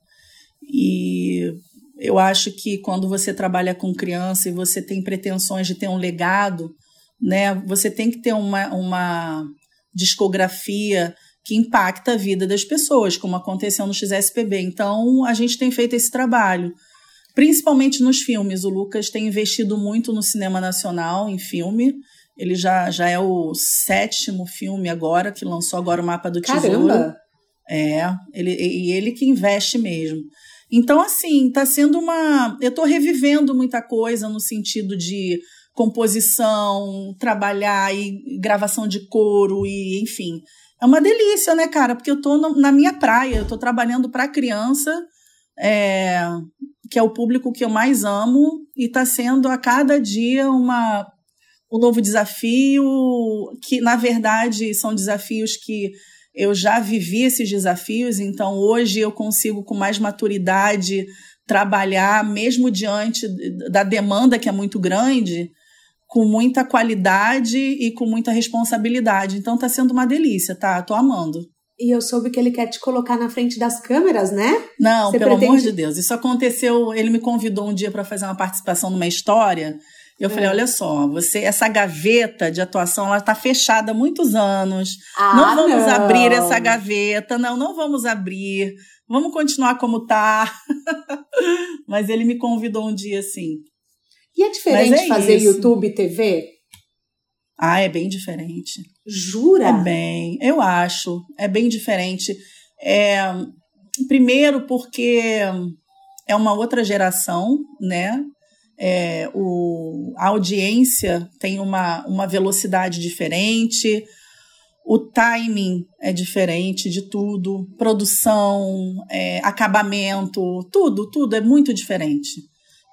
E eu acho que quando você trabalha com criança e você tem pretensões de ter um legado, né, você tem que ter uma, uma discografia que impacta a vida das pessoas, como aconteceu no XSPB. Então, a gente tem feito esse trabalho, principalmente nos filmes. O Lucas tem investido muito no cinema nacional, em filme. Ele já, já é o sétimo filme agora, que lançou agora o Mapa do Tesouro.
Caramba!
É, ele, e ele que investe mesmo. Então, assim, tá sendo uma. Eu tô revivendo muita coisa no sentido de composição, trabalhar e gravação de coro e, enfim. É uma delícia, né, cara? Porque eu tô na minha praia, eu tô trabalhando para criança, é, que é o público que eu mais amo, e tá sendo a cada dia uma, um novo desafio, que na verdade são desafios que eu já vivi esses desafios, então hoje eu consigo com mais maturidade trabalhar, mesmo diante da demanda que é muito grande, com muita qualidade e com muita responsabilidade. Então tá sendo uma delícia, tá? Tô amando.
E eu soube que ele quer te colocar na frente das câmeras, né?
Não, Você pelo pretende... amor de Deus. Isso aconteceu, ele me convidou um dia para fazer uma participação numa história. Eu é. falei, olha só, você essa gaveta de atuação ela está fechada há muitos anos.
Ah,
não vamos
não.
abrir essa gaveta, não, não vamos abrir. Vamos continuar como tá. Mas ele me convidou um dia assim.
E é diferente é fazer isso. YouTube e TV?
Ah, é bem diferente.
Jura?
É bem, eu acho. É bem diferente. É, primeiro porque é uma outra geração, né? É, o, a audiência tem uma, uma velocidade diferente, o timing é diferente de tudo, produção, é, acabamento, tudo, tudo é muito diferente.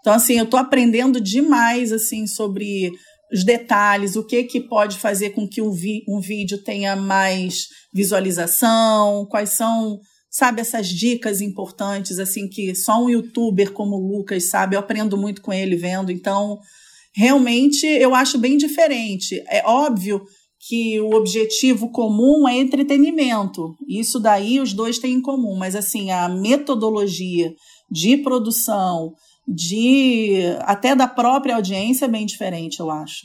Então, assim, eu estou aprendendo demais, assim, sobre os detalhes, o que que pode fazer com que um, vi um vídeo tenha mais visualização, quais são, sabe, essas dicas importantes, assim, que só um youtuber como o Lucas sabe, eu aprendo muito com ele vendo, então, realmente, eu acho bem diferente. É óbvio que o objetivo comum é entretenimento, isso daí os dois têm em comum, mas, assim, a metodologia de produção, de até da própria audiência é bem diferente, eu acho.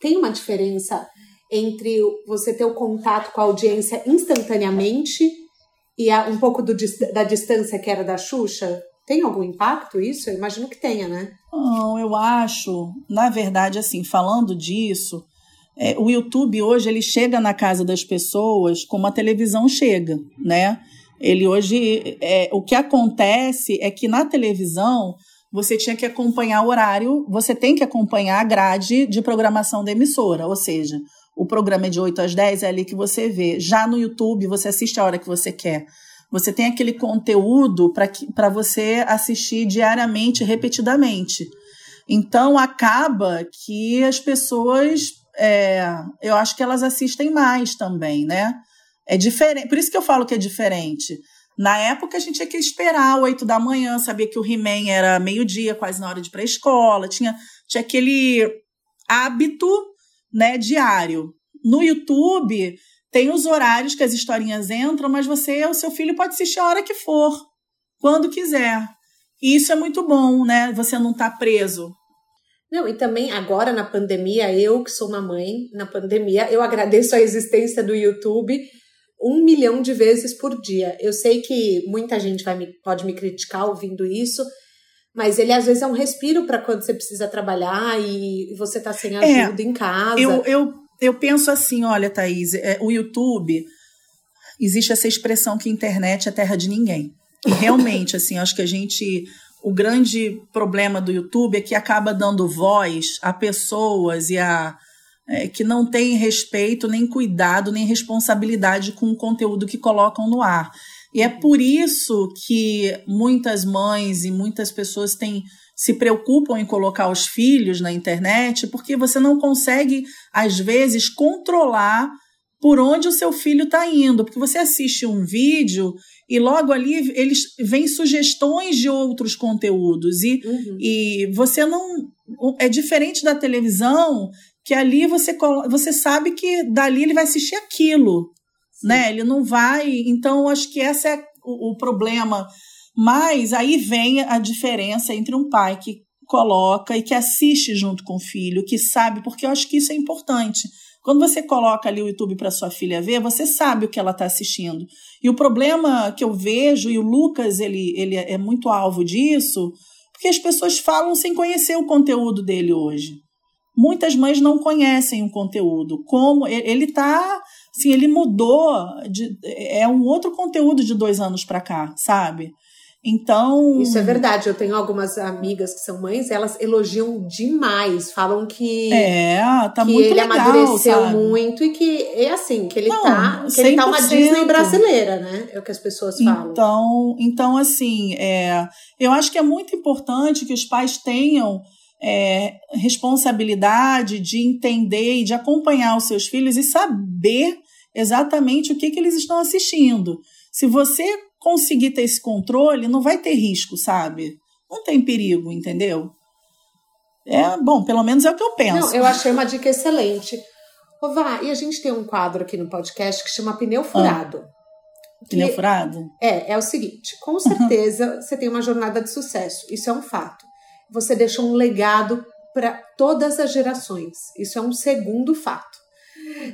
Tem uma diferença entre você ter o contato com a audiência instantaneamente e um pouco do, da distância que era da Xuxa? Tem algum impacto isso? Eu imagino que tenha, né?
Não, eu acho, na verdade, assim, falando disso, é, o YouTube hoje ele chega na casa das pessoas como a televisão chega, né? Ele hoje, é, o que acontece é que na televisão você tinha que acompanhar o horário, você tem que acompanhar a grade de programação da emissora, ou seja, o programa é de 8 às 10, é ali que você vê. Já no YouTube, você assiste a hora que você quer. Você tem aquele conteúdo para você assistir diariamente, repetidamente. Então, acaba que as pessoas, é, eu acho que elas assistem mais também, né? É diferente. Por isso que eu falo que é diferente. Na época, a gente tinha que esperar oito da manhã, sabia que o He-Man era meio-dia, quase na hora de ir para a escola. Tinha, tinha aquele hábito né, diário. No YouTube, tem os horários que as historinhas entram, mas você, o seu filho, pode assistir a hora que for, quando quiser. E isso é muito bom, né? Você não tá preso.
Não, e também agora na pandemia, eu que sou uma mãe, na pandemia, eu agradeço a existência do YouTube um milhão de vezes por dia. Eu sei que muita gente vai me, pode me criticar ouvindo isso, mas ele às vezes é um respiro para quando você precisa trabalhar e você tá sem é, ajuda é, em casa.
Eu, eu, eu penso assim, olha, Thaís, é, o YouTube, existe essa expressão que internet é terra de ninguém. E realmente, assim, acho que a gente. O grande problema do YouTube é que acaba dando voz a pessoas e a. É, que não têm respeito, nem cuidado, nem responsabilidade com o conteúdo que colocam no ar. E é por isso que muitas mães e muitas pessoas têm se preocupam em colocar os filhos na internet, porque você não consegue, às vezes, controlar por onde o seu filho está indo. Porque você assiste um vídeo e logo ali eles vêm sugestões de outros conteúdos. E, uhum. e você não. É diferente da televisão, que ali você, você sabe que dali ele vai assistir aquilo. Né? Ele não vai. Então, eu acho que esse é o, o problema mas aí vem a diferença entre um pai que coloca e que assiste junto com o filho, que sabe, porque eu acho que isso é importante. Quando você coloca ali o YouTube para sua filha ver, você sabe o que ela está assistindo. E o problema que eu vejo, e o Lucas ele, ele é muito alvo disso, porque as pessoas falam sem conhecer o conteúdo dele hoje. Muitas mães não conhecem o conteúdo. Como ele está, assim, ele mudou, de, é um outro conteúdo de dois anos para cá, sabe? Então.
Isso é verdade. Eu tenho algumas amigas que são mães, elas elogiam demais, falam que.
É, tá
que
muito
ele
legal,
amadureceu
sabe?
muito e que é assim, que ele Não, tá. Que ele tá uma Disney brasileira, né? É o que as pessoas falam.
Então, então assim, é, eu acho que é muito importante que os pais tenham. É, responsabilidade de entender e de acompanhar os seus filhos e saber exatamente o que, que eles estão assistindo. Se você conseguir ter esse controle, não vai ter risco, sabe? Não tem perigo, entendeu? É bom, pelo menos é o que eu penso.
Não, eu achei uma dica excelente. Ô, Vá, e a gente tem um quadro aqui no podcast que chama Pneu Furado.
Ah, pneu Furado?
É, é o seguinte: com certeza você tem uma jornada de sucesso, isso é um fato. Você deixou um legado para todas as gerações, isso é um segundo fato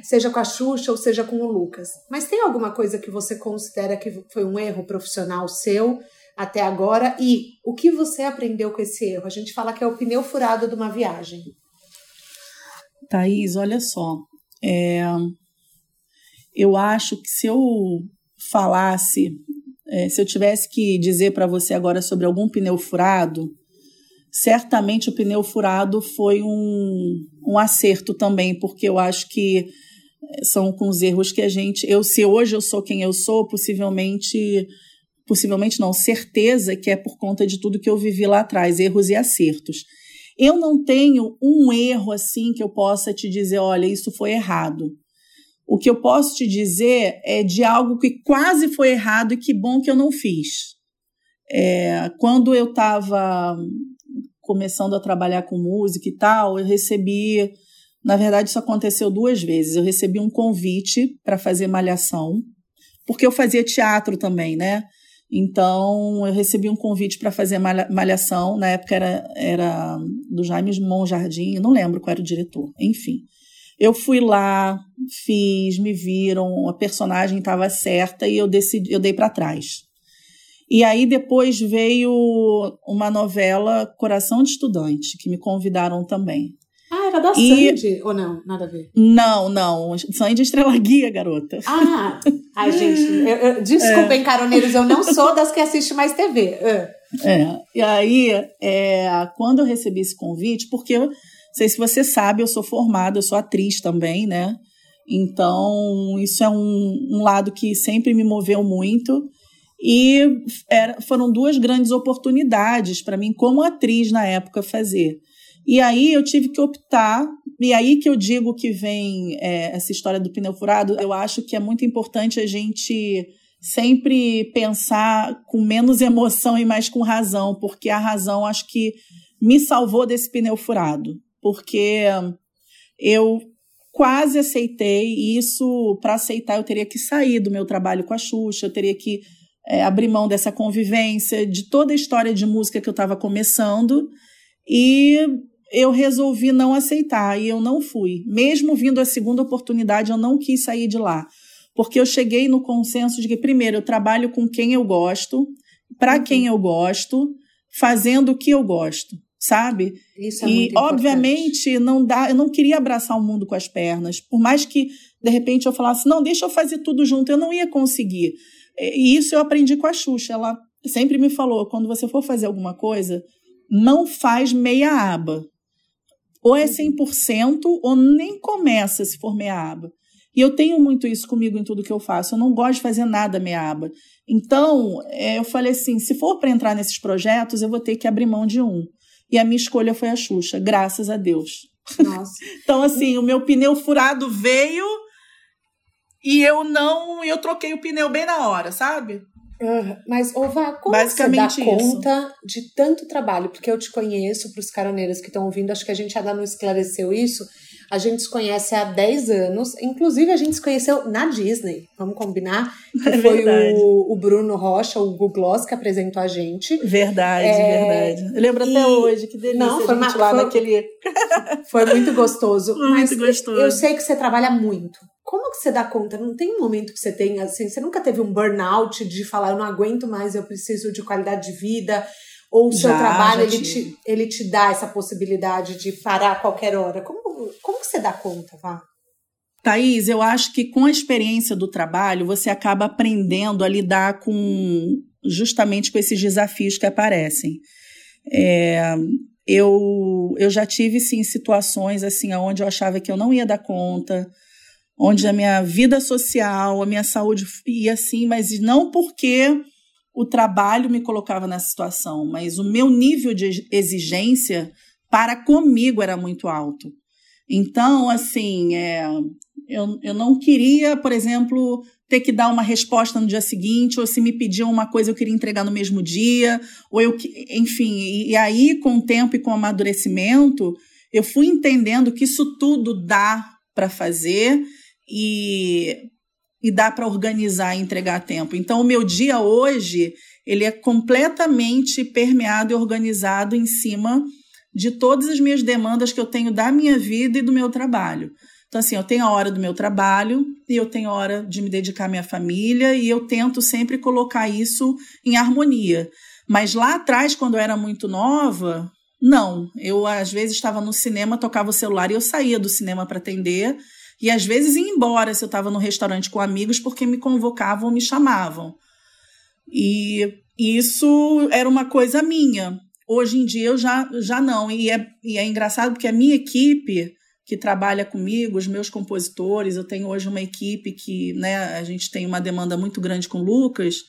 seja com a Xuxa ou seja com o Lucas. Mas tem alguma coisa que você considera que foi um erro profissional seu até agora? E o que você aprendeu com esse erro? A gente fala que é o pneu furado de uma viagem.
Thaís, olha só. É, eu acho que se eu falasse, é, se eu tivesse que dizer para você agora sobre algum pneu furado, certamente o pneu furado foi um, um acerto também, porque eu acho que são com os erros que a gente. Eu, se hoje eu sou quem eu sou, possivelmente. Possivelmente não, certeza que é por conta de tudo que eu vivi lá atrás, erros e acertos. Eu não tenho um erro assim que eu possa te dizer, olha, isso foi errado. O que eu posso te dizer é de algo que quase foi errado e que bom que eu não fiz. É, quando eu estava começando a trabalhar com música e tal, eu recebi. Na verdade, isso aconteceu duas vezes. Eu recebi um convite para fazer malhação, porque eu fazia teatro também, né? Então, eu recebi um convite para fazer malhação. Na época era, era do Jaime Monjardim, não lembro qual era o diretor. Enfim. Eu fui lá, fiz, me viram, a personagem estava certa e eu decidi, eu dei para trás. E aí depois veio uma novela Coração de Estudante, que me convidaram também.
Ah, era da e... Sandy, ou não? Nada a ver?
Não, não. Sandy Estrela Guia, garota.
Ah, ai, gente, eu, eu, desculpem, é. caroneiros, eu não sou das que assiste mais TV.
É. é. E aí, é, quando eu recebi esse convite, porque, não sei se você sabe, eu sou formada, eu sou atriz também, né? Então, isso é um, um lado que sempre me moveu muito. E era, foram duas grandes oportunidades para mim, como atriz na época, fazer. E aí eu tive que optar, e aí que eu digo que vem é, essa história do pneu furado, eu acho que é muito importante a gente sempre pensar com menos emoção e mais com razão, porque a razão acho que me salvou desse pneu furado, porque eu quase aceitei, e isso, para aceitar, eu teria que sair do meu trabalho com a Xuxa, eu teria que é, abrir mão dessa convivência, de toda a história de música que eu estava começando, e eu resolvi não aceitar, e eu não fui. Mesmo vindo a segunda oportunidade, eu não quis sair de lá. porque eu cheguei no consenso de que, primeiro, eu trabalho com quem eu gosto, para uhum. quem eu gosto, fazendo o que eu gosto, sabe?
Isso é
e,
muito
obviamente, não dá, eu não queria abraçar o mundo com as pernas, por mais que, de repente, eu falasse, não, deixa eu fazer tudo junto, eu não ia conseguir. E isso eu aprendi com a Xuxa, ela sempre me falou, quando você for fazer alguma coisa, não faz meia aba. Ou é 100% uhum. ou nem começa se for meia aba. E eu tenho muito isso comigo em tudo que eu faço. Eu não gosto de fazer nada meia aba. Então, é, eu falei assim: se for para entrar nesses projetos, eu vou ter que abrir mão de um. E a minha escolha foi a Xuxa, graças a Deus.
Nossa.
então, assim, o meu pneu furado veio e eu não. Eu troquei o pneu bem na hora, sabe?
Uhum. Mas, Ova, como Basicamente você dá conta de tanto trabalho? Porque eu te conheço, para os caroneiros que estão ouvindo, acho que a gente ainda não esclareceu isso. A gente se conhece há 10 anos, inclusive a gente se conheceu na Disney, vamos combinar? Que é foi o, o, Bruno Rocha, o Google Gloss, que apresentou a gente.
Verdade, é... verdade. Eu lembro e... até hoje, que delícia Não, foi a gente uma... lá foi... naquele...
foi muito gostoso.
Muito gostoso.
Eu sei que você trabalha muito. Como que você dá conta? Não tem um momento que você tenha, assim, você nunca teve um burnout de falar, eu não aguento mais, eu preciso de qualidade de vida, ou o seu já, trabalho já ele, te, ele te dá essa possibilidade de parar a qualquer hora? Como, como que você dá conta, Vá?
Thaís, eu acho que com a experiência do trabalho, você acaba aprendendo a lidar com justamente com esses desafios que aparecem. É, eu, eu já tive, sim, situações assim, onde eu achava que eu não ia dar conta, onde a minha vida social, a minha saúde ia assim, mas não porque o trabalho me colocava nessa situação, mas o meu nível de exigência para comigo era muito alto. Então, assim, é, eu, eu não queria, por exemplo, ter que dar uma resposta no dia seguinte, ou se me pediam uma coisa eu queria entregar no mesmo dia, ou eu, enfim, e, aí com o tempo e com o amadurecimento, eu fui entendendo que isso tudo dá para fazer e e dá para organizar e entregar a tempo. Então, o meu dia hoje, ele é completamente permeado e organizado em cima de todas as minhas demandas que eu tenho da minha vida e do meu trabalho. Então, assim, eu tenho a hora do meu trabalho e eu tenho a hora de me dedicar à minha família e eu tento sempre colocar isso em harmonia. Mas lá atrás, quando eu era muito nova, não. Eu, às vezes, estava no cinema, tocava o celular e eu saía do cinema para atender e às vezes ia embora se eu estava no restaurante com amigos porque me convocavam, me chamavam. E isso era uma coisa minha. Hoje em dia eu já, já não. E é, e é engraçado porque a minha equipe que trabalha comigo, os meus compositores, eu tenho hoje uma equipe que né, a gente tem uma demanda muito grande com o Lucas.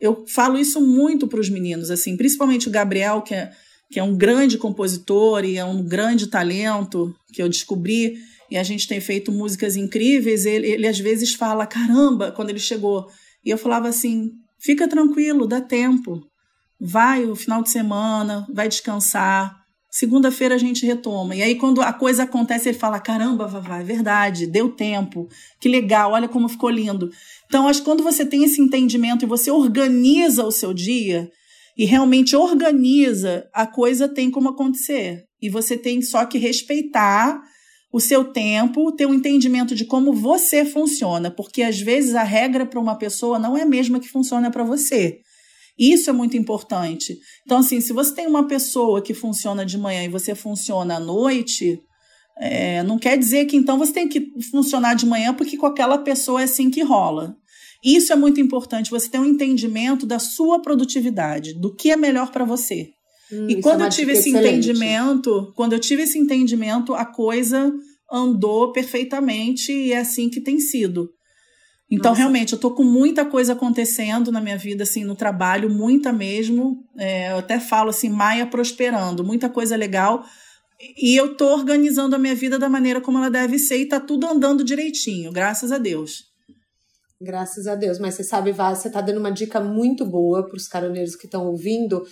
Eu falo isso muito para os meninos, assim, principalmente o Gabriel, que é, que é um grande compositor e é um grande talento que eu descobri e a gente tem feito músicas incríveis, ele, ele às vezes fala, caramba, quando ele chegou. E eu falava assim, fica tranquilo, dá tempo. Vai o final de semana, vai descansar. Segunda-feira a gente retoma. E aí, quando a coisa acontece, ele fala: caramba, Vavá, é verdade, deu tempo, que legal, olha como ficou lindo. Então, acho que quando você tem esse entendimento e você organiza o seu dia, e realmente organiza, a coisa tem como acontecer. E você tem só que respeitar o seu tempo, ter um entendimento de como você funciona, porque às vezes a regra para uma pessoa não é a mesma que funciona para você. Isso é muito importante. Então, assim, se você tem uma pessoa que funciona de manhã e você funciona à noite, é, não quer dizer que então você tem que funcionar de manhã porque com aquela pessoa é assim que rola. Isso é muito importante, você ter um entendimento da sua produtividade, do que é melhor para você. Hum, e quando é eu tive esse excelente. entendimento, quando eu tive esse entendimento, a coisa andou perfeitamente e é assim que tem sido. Então, Nossa. realmente, eu tô com muita coisa acontecendo na minha vida, assim, no trabalho, muita mesmo. É, eu até falo assim, Maia prosperando, muita coisa legal. E eu tô organizando a minha vida da maneira como ela deve ser e tá tudo andando direitinho, graças a Deus.
Graças a Deus. Mas você sabe, Vá, você tá dando uma dica muito boa para os caroneiros que estão ouvindo,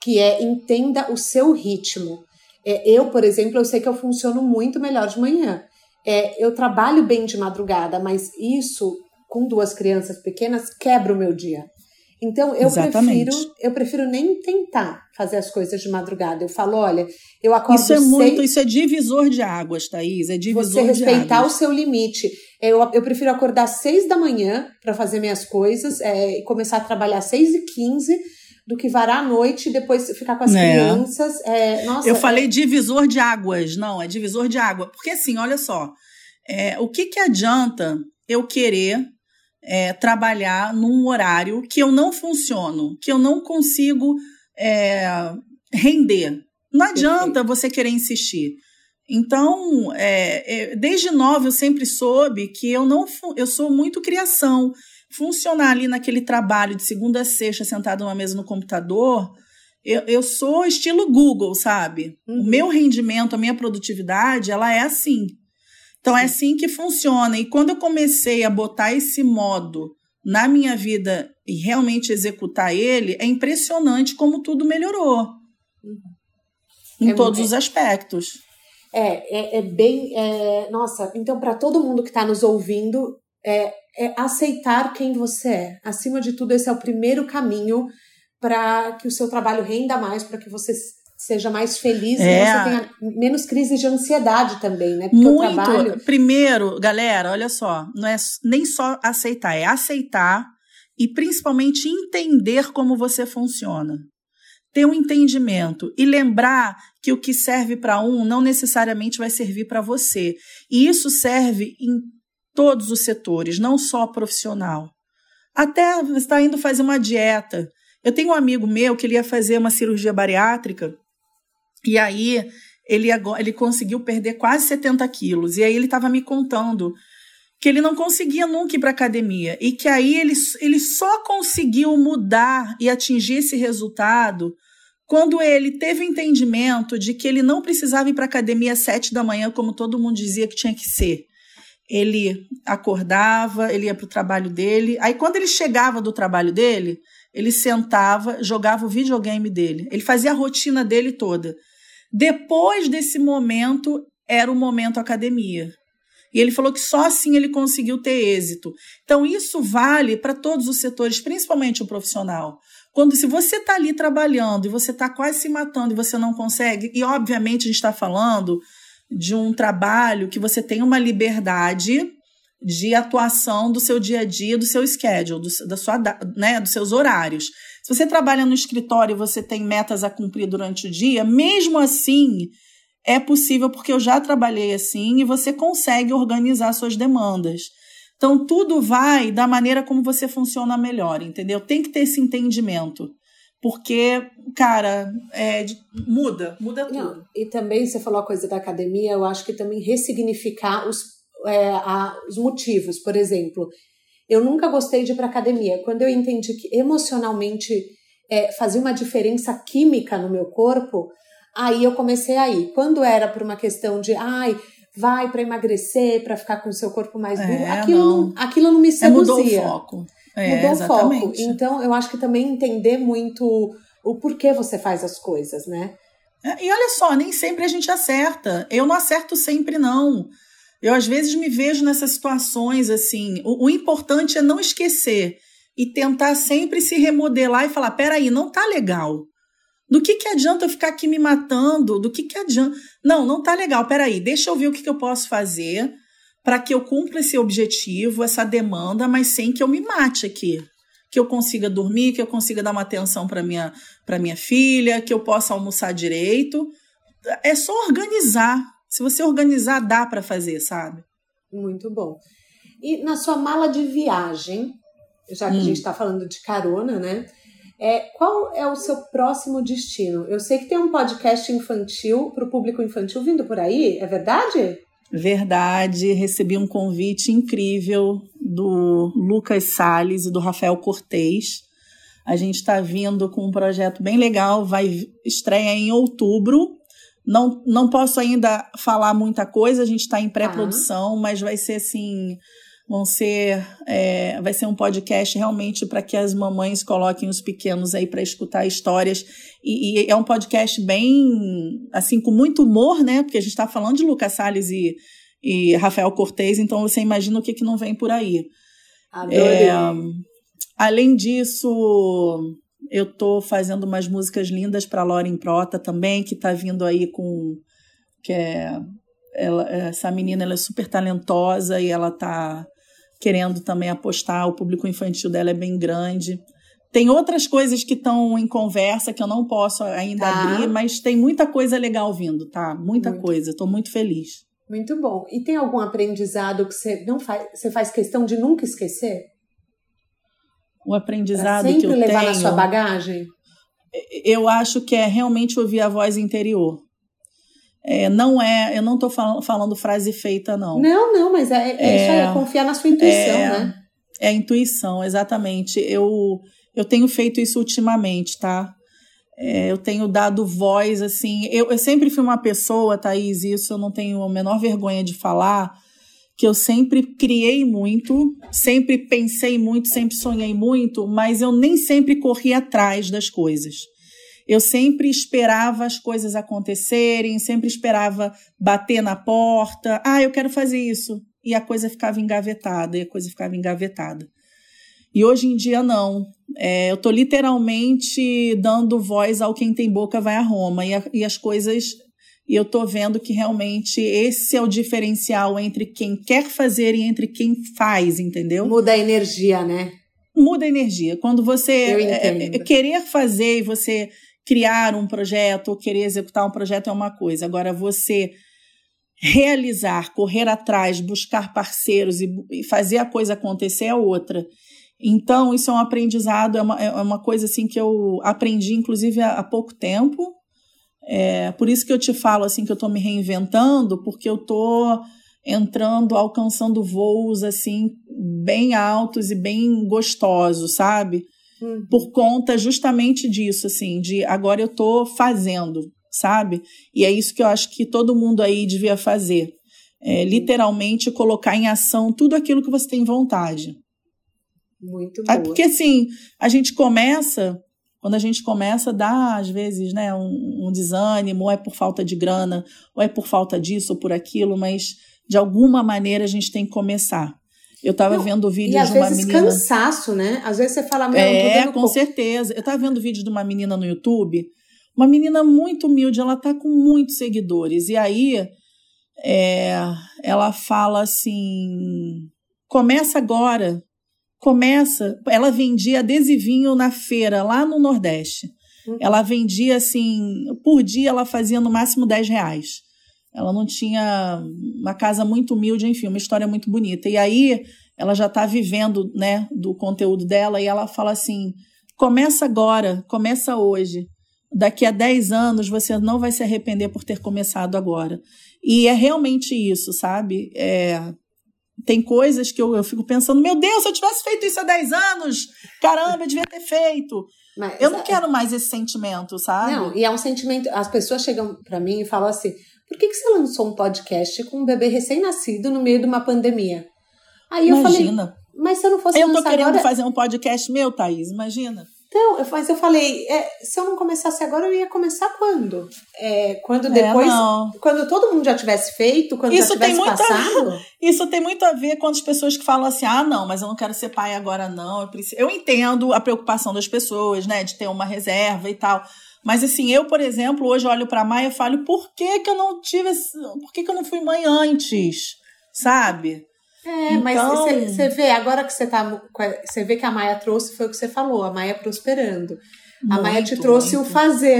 que é entenda o seu ritmo. É, eu, por exemplo, eu sei que eu funciono muito melhor de manhã. É, eu trabalho bem de madrugada, mas isso, com duas crianças pequenas, quebra o meu dia. Então eu Exatamente. prefiro, eu prefiro nem tentar fazer as coisas de madrugada. Eu falo, olha, eu acordo
Isso é muito, isso é divisor de águas, Thaís, é divisor
Você respeitar o seu limite. Eu, eu prefiro acordar às seis da manhã para fazer minhas coisas é, e começar a trabalhar às seis e quinze do que varar à noite e depois ficar com as é. crianças. É, nossa,
eu falei divisor de águas, não, é divisor de água. Porque assim, olha só, é, o que, que adianta eu querer é, trabalhar num horário que eu não funciono, que eu não consigo é, render. Não adianta você querer insistir. Então, é, é, desde nova eu sempre soube que eu não eu sou muito criação. Funcionar ali naquele trabalho de segunda a sexta, sentado numa mesa no computador, eu, eu sou estilo Google, sabe? Uhum. O meu rendimento, a minha produtividade, ela é assim. Então é assim que funciona. E quando eu comecei a botar esse modo na minha vida e realmente executar ele, é impressionante como tudo melhorou. Uhum. Em é todos os aspectos.
É, é, é bem. É, nossa, então, para todo mundo que está nos ouvindo, é, é aceitar quem você é. Acima de tudo, esse é o primeiro caminho para que o seu trabalho renda mais, para que você seja mais feliz é. e você tenha menos crise de ansiedade também, né?
Porque Muito. Trabalho... Primeiro, galera, olha só, não é nem só aceitar, é aceitar e principalmente entender como você funciona. Ter um entendimento e lembrar que o que serve para um não necessariamente vai servir para você. E isso serve em todos os setores, não só profissional. Até está indo fazer uma dieta. Eu tenho um amigo meu que ele ia fazer uma cirurgia bariátrica e aí ele, ele conseguiu perder quase 70 quilos. E aí ele estava me contando que ele não conseguia nunca ir para academia e que aí ele, ele só conseguiu mudar e atingir esse resultado quando ele teve entendimento de que ele não precisava ir para academia às sete da manhã como todo mundo dizia que tinha que ser. Ele acordava, ele ia para o trabalho dele. Aí quando ele chegava do trabalho dele, ele sentava, jogava o videogame dele. Ele fazia a rotina dele toda. Depois desse momento, era o momento academia. E ele falou que só assim ele conseguiu ter êxito. Então, isso vale para todos os setores, principalmente o profissional. Quando se você está ali trabalhando e você está quase se matando e você não consegue, e obviamente a gente está falando de um trabalho que você tem uma liberdade de atuação do seu dia a dia, do seu schedule, do, da sua, né, dos seus horários. Se você trabalha no escritório e você tem metas a cumprir durante o dia, mesmo assim, é possível porque eu já trabalhei assim e você consegue organizar suas demandas. Então, tudo vai da maneira como você funciona melhor, entendeu? Tem que ter esse entendimento. Porque, cara, é, muda, muda tudo. Não,
e também você falou a coisa da academia, eu acho que também ressignificar os, é, a, os motivos. Por exemplo, eu nunca gostei de ir para academia. Quando eu entendi que emocionalmente é, fazia uma diferença química no meu corpo, aí eu comecei a ir. Quando era por uma questão de, ai, vai para emagrecer, para ficar com o seu corpo mais duro, é, aquilo, não. aquilo não me seduzia.
É, mudou o foco. É,
mudou exatamente. o foco. Então, eu acho que também entender muito o porquê você faz as coisas, né?
É, e olha só, nem sempre a gente acerta. Eu não acerto sempre, não. Eu, às vezes, me vejo nessas situações assim. O, o, importante é não esquecer e tentar sempre se remodelar e falar: peraí, não tá legal. Do que, que adianta eu ficar aqui me matando? Do que, que adianta. Não, não tá legal. Peraí, deixa eu ver o que, que eu posso fazer para que eu cumpra esse objetivo, essa demanda, mas sem que eu me mate aqui. Que eu consiga dormir, que eu consiga dar uma atenção para minha, minha filha, que eu possa almoçar direito. É só organizar se você organizar, dá para fazer, sabe?
Muito bom. E na sua mala de viagem, já que hum. a gente está falando de carona, né? É, qual é o seu próximo destino? Eu sei que tem um podcast infantil para o público infantil vindo por aí, é verdade?
Verdade, recebi um convite incrível do Lucas Sales e do Rafael Cortez. A gente está vindo com um projeto bem legal, vai estreia em outubro não, não posso ainda falar muita coisa, a gente está em pré-produção, ah. mas vai ser assim. Vão ser, é, vai ser um podcast realmente para que as mamães coloquem os pequenos aí para escutar histórias. E, e, é um podcast bem, assim, com muito humor, né? Porque a gente está falando de Lucas Salles e, e Rafael Cortez, então você imagina o que, que não vem por aí.
Adorei. É,
além disso, eu tô fazendo umas músicas lindas para Lauren Prota também, que tá vindo aí com que é ela, essa menina ela é super talentosa e ela tá querendo também apostar, o público infantil dela é bem grande. Tem outras coisas que estão em conversa que eu não posso ainda tá. abrir, mas tem muita coisa legal vindo, tá? Muita muito. coisa. Estou muito feliz.
Muito bom. E tem algum aprendizado que você não faz, você faz questão de nunca esquecer?
O aprendizado que eu
levar
tenho,
na sua bagagem.
Eu acho que é realmente ouvir a voz interior. É, não é, eu não estou falando, falando, frase feita, não.
Não, não, mas é, é, é isso aí, é confiar na sua intuição, é, né?
É a intuição, exatamente. Eu, eu tenho feito isso ultimamente, tá? É, eu tenho dado voz, assim. Eu, eu sempre fui uma pessoa, Thaís, isso eu não tenho a menor vergonha de falar, que eu sempre criei muito, sempre pensei muito, sempre sonhei muito, mas eu nem sempre corri atrás das coisas eu sempre esperava as coisas acontecerem, sempre esperava bater na porta. Ah, eu quero fazer isso. E a coisa ficava engavetada, e a coisa ficava engavetada. E hoje em dia, não. É, eu estou literalmente dando voz ao quem tem boca vai a Roma. E, a, e as coisas. E eu estou vendo que realmente esse é o diferencial entre quem quer fazer e entre quem faz, entendeu?
Muda a energia, né?
Muda a energia. Quando você é, é, querer fazer e você criar um projeto ou querer executar um projeto é uma coisa. Agora, você realizar, correr atrás, buscar parceiros e, e fazer a coisa acontecer é outra. Então, isso é um aprendizado, é uma, é uma coisa assim que eu aprendi, inclusive, há, há pouco tempo. É, por isso que eu te falo assim que eu estou me reinventando, porque eu estou entrando, alcançando voos assim bem altos e bem gostosos, sabe? Uhum. Por conta justamente disso, assim, de agora eu tô fazendo, sabe? E é isso que eu acho que todo mundo aí devia fazer. É, literalmente colocar em ação tudo aquilo que você tem vontade.
Muito bom.
Porque assim, a gente começa, quando a gente começa, dá às vezes né, um, um desânimo, ou é por falta de grana, ou é por falta disso ou por aquilo, mas de alguma maneira a gente tem que começar. Eu estava vendo vídeos de uma menina. E às vezes
cansaço, né? Às vezes você fala, meu,
É, com certeza. Eu estava vendo vídeo de uma menina no YouTube, uma menina muito humilde, ela tá com muitos seguidores. E aí é, ela fala assim: começa agora. Começa. Ela vendia adesivinho na feira lá no Nordeste. Uhum. Ela vendia assim, por dia ela fazia no máximo 10 reais. Ela não tinha uma casa muito humilde, enfim, uma história muito bonita. E aí ela já está vivendo, né, do conteúdo dela e ela fala assim: começa agora, começa hoje. Daqui a 10 anos você não vai se arrepender por ter começado agora. E é realmente isso, sabe? É, tem coisas que eu, eu fico pensando, meu Deus, se eu tivesse feito isso há 10 anos, caramba, eu devia ter feito. Mas, eu não quero mais esse sentimento, sabe?
Não, e é um sentimento. As pessoas chegam para mim e falam assim: por que, que você lançou um podcast com um bebê recém-nascido no meio de uma pandemia?
Aí eu Imagina.
falei, mas se eu não fosse
Eu
tô
querendo
agora...
fazer um podcast meu, Thaís, imagina.
Então, eu, mas eu falei, é, se eu não começasse agora, eu ia começar quando? É, quando é, depois. É, quando todo mundo já tivesse feito, quando isso já tivesse tem passado? A,
isso tem muito a ver com as pessoas que falam assim: ah, não, mas eu não quero ser pai agora, não. Eu, preciso... eu entendo a preocupação das pessoas, né, de ter uma reserva e tal. Mas assim, eu, por exemplo, hoje olho para a Maia e falo, por que, que eu não tive, por que, que eu não fui mãe antes? Sabe?
É, então... mas você vê, agora que você tá. Você vê que a Maia trouxe, foi o que você falou, a Maia prosperando. Muito, a Maia te trouxe muito. o fazer.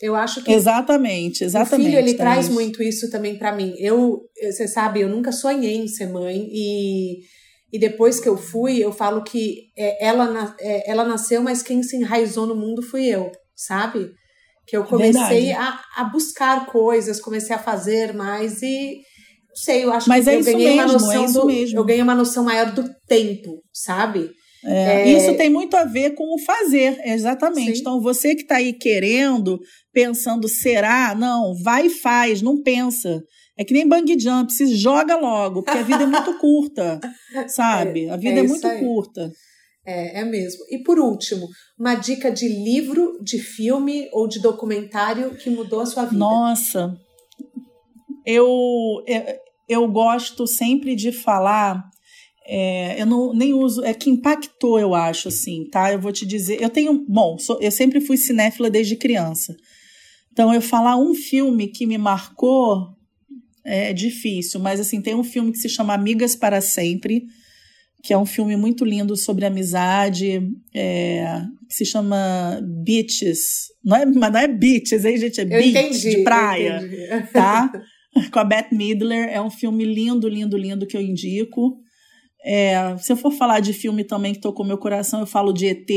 Eu acho que.
Exatamente, exatamente.
O filho, ele traz muito isso também para mim. Eu, você sabe, eu nunca sonhei em ser mãe e. E depois que eu fui, eu falo que é, ela, é, ela nasceu, mas quem se enraizou no mundo fui eu, sabe? Que eu comecei a, a, buscar coisas, comecei a fazer mais e não sei, eu acho
Mas
que
é
eu ganhei
mesmo,
uma noção
é
do,
mesmo.
eu ganhei uma noção maior do tempo, sabe?
É, é... Isso tem muito a ver com o fazer, exatamente. Sim. Então, você que está aí querendo, pensando, será? Não, vai e faz, não pensa. É que nem bang jump, se joga logo, porque a vida é muito curta, sabe? A vida é, é muito aí. curta.
É, é mesmo. E por último, uma dica de livro, de filme ou de documentário que mudou a sua vida.
Nossa, eu, eu, gosto sempre de falar É, eu não, nem uso, é que impactou, eu acho, assim, tá? Eu vou te dizer. Eu tenho. Bom, sou, eu sempre fui cinéfila desde criança. Então, eu falar um filme que me marcou é difícil, mas assim, tem um filme que se chama Amigas para Sempre, que é um filme muito lindo sobre amizade, é, que se chama Beaches. Não é, mas não é Beaches, hein, gente? É eu Beach, entendi, de praia, tá? Com a Beth Midler. É um filme lindo, lindo, lindo que eu indico. É, se eu for falar de filme também que tocou meu coração, eu falo de ET,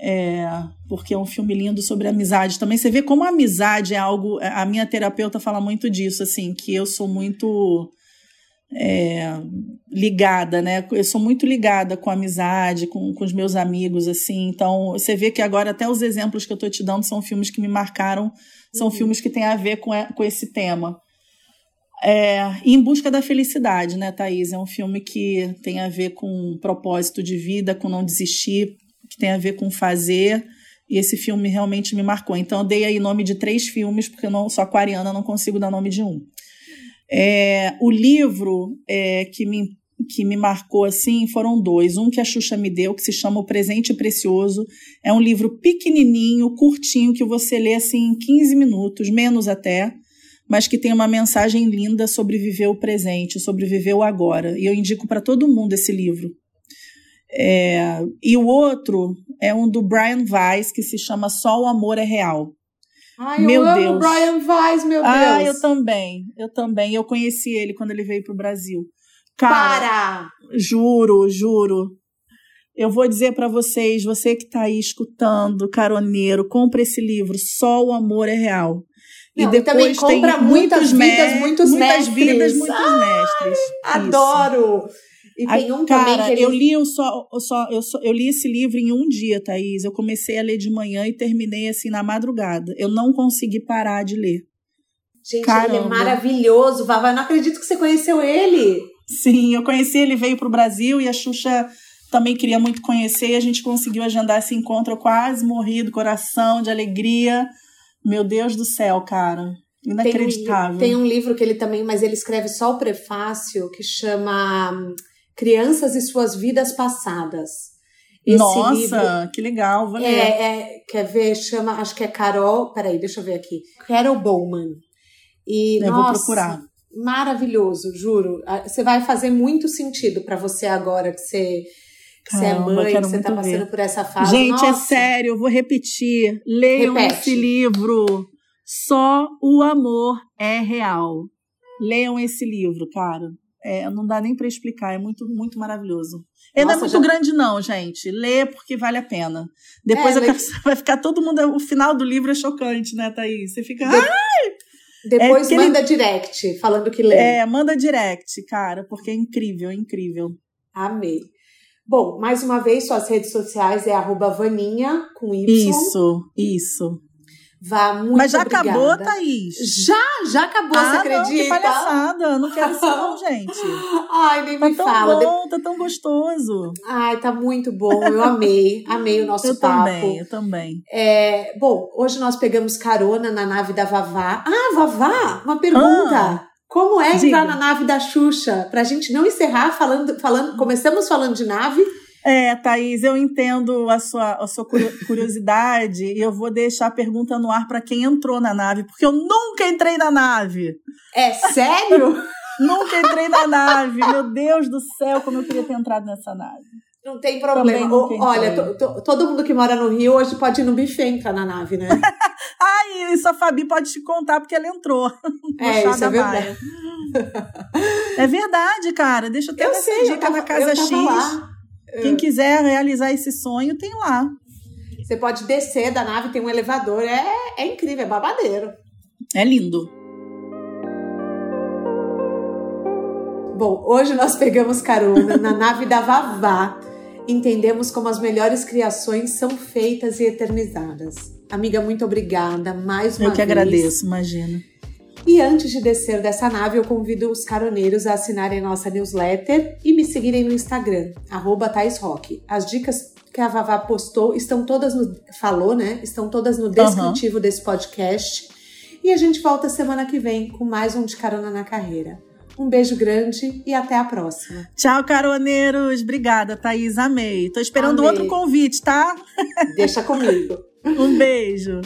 é, porque é um filme lindo sobre amizade também. Você vê como a amizade é algo. A minha terapeuta fala muito disso, assim, que eu sou muito é, ligada, né? Eu sou muito ligada com a amizade, com, com os meus amigos, assim. Então, você vê que agora até os exemplos que eu estou te dando são filmes que me marcaram, são uhum. filmes que têm a ver com, com esse tema. É, em Busca da Felicidade, né, Thaís? É um filme que tem a ver com propósito de vida, com não desistir, que tem a ver com fazer. E esse filme realmente me marcou. Então, eu dei aí nome de três filmes, porque eu não sou aquariana, não consigo dar nome de um. É, o livro é, que, me, que me marcou assim foram dois. Um que a Xuxa me deu, que se chama O Presente Precioso. É um livro pequenininho, curtinho, que você lê assim em 15 minutos, menos até mas que tem uma mensagem linda sobre viver o presente, sobre viver o agora. E eu indico para todo mundo esse livro. É, e o outro é um do Brian Weiss, que se chama Só o Amor é Real.
Ai, meu eu Deus. amo Brian Weiss, meu Deus.
Ah, eu também, eu também. Eu conheci ele quando ele veio para o Brasil.
Cara, Para!
Juro, juro. Eu vou dizer para vocês, você que está aí escutando, caroneiro, compre esse livro, Só o Amor é Real.
Não, e depois também compra muitas vidas, muitos
muitas
mestres.
vidas, muitos Ai, mestres.
Adoro! E tem um
cara,
também que ele...
eu li o só, só, eu, só, eu li esse livro em um dia, Thaís. Eu comecei a ler de manhã e terminei assim na madrugada. Eu não consegui parar de ler.
Gente, Caramba. ele é maravilhoso, Vava. Eu não acredito que você conheceu ele.
Sim, eu conheci, ele veio para o Brasil e a Xuxa também queria muito conhecer e a gente conseguiu agendar esse encontro. Eu quase morri do coração, de alegria. Meu Deus do céu, cara. Inacreditável.
Tem um, tem um livro que ele também, mas ele escreve só o prefácio, que chama hum, Crianças e Suas Vidas Passadas.
Esse Nossa, livro, que legal, vou ler.
É, é, quer ver? Chama, acho que é Carol. Peraí, deixa eu ver aqui. Carol Bowman. E, eu nossa, vou procurar. Maravilhoso, juro. Ah, você vai fazer muito sentido para você agora que você que você é mãe, que você tá passando ver. por essa fase.
Gente, é Nossa. é sério, eu vou repetir. Leiam Repete. esse livro. Só o amor é real. Leiam esse livro, cara. É, não dá nem para explicar, é muito, muito maravilhoso. Ele Nossa, não é muito já... grande, não, gente. Lê porque vale a pena. Depois é, vai ficar todo mundo. O final do livro é chocante, né, Thaís? Você fica. De... Ai!
Depois é manda ele... direct, falando que lê.
É, manda direct, cara, porque é incrível, é incrível.
Amei. Bom, mais uma vez, suas redes sociais é arroba vaninha, com Y.
Isso, isso.
Vá, muito
Mas já
obrigada.
acabou, Thaís?
Já, já acabou, ah, você acredita? Não,
que palhaçada, não quero isso não, gente.
Ai, nem
tá
me
tão
fala.
Bom, tá tão gostoso.
Ai, tá muito bom, eu amei, amei o nosso
eu
papo.
Eu também, eu também.
É, bom, hoje nós pegamos carona na nave da Vavá. Ah, Vavá, uma pergunta. Ah. Como é Diga. entrar na nave da Xuxa? Pra gente não encerrar falando, falando, começamos falando de nave.
É, Thaís, eu entendo a sua, a sua curiosidade e eu vou deixar a pergunta no ar para quem entrou na nave, porque eu nunca entrei na nave.
É sério?
nunca entrei na nave. Meu Deus do céu, como eu queria ter entrado nessa nave.
Não tem problema. Olha, todo mundo que mora no Rio hoje pode ir no buffet entrar na nave, né?
Ai, isso a Fabi pode te contar porque ela entrou.
É, isso é verdade.
é verdade, cara. Deixa eu ter
eu sei, eu tava,
na Casa X. Lá. Quem quiser realizar esse sonho, tem lá.
Você pode descer da nave, tem um elevador. É, é incrível, é babadeiro.
É lindo.
Bom, hoje nós pegamos carona na nave da Vavá entendemos como as melhores criações são feitas e eternizadas. Amiga, muito obrigada mais uma vez.
Eu que vez. agradeço, imagina.
E antes de descer dessa nave, eu convido os caroneiros a assinarem nossa newsletter e me seguirem no Instagram, arroba As dicas que a Vavá postou estão todas no. falou, né? Estão todas no descritivo uhum. desse podcast. E a gente volta semana que vem com mais um de carona na carreira. Um beijo grande e até a próxima.
Tchau, caroneiros. Obrigada, Thaís. Amei. Tô esperando
Amei.
outro convite, tá?
Deixa comigo.
Um beijo.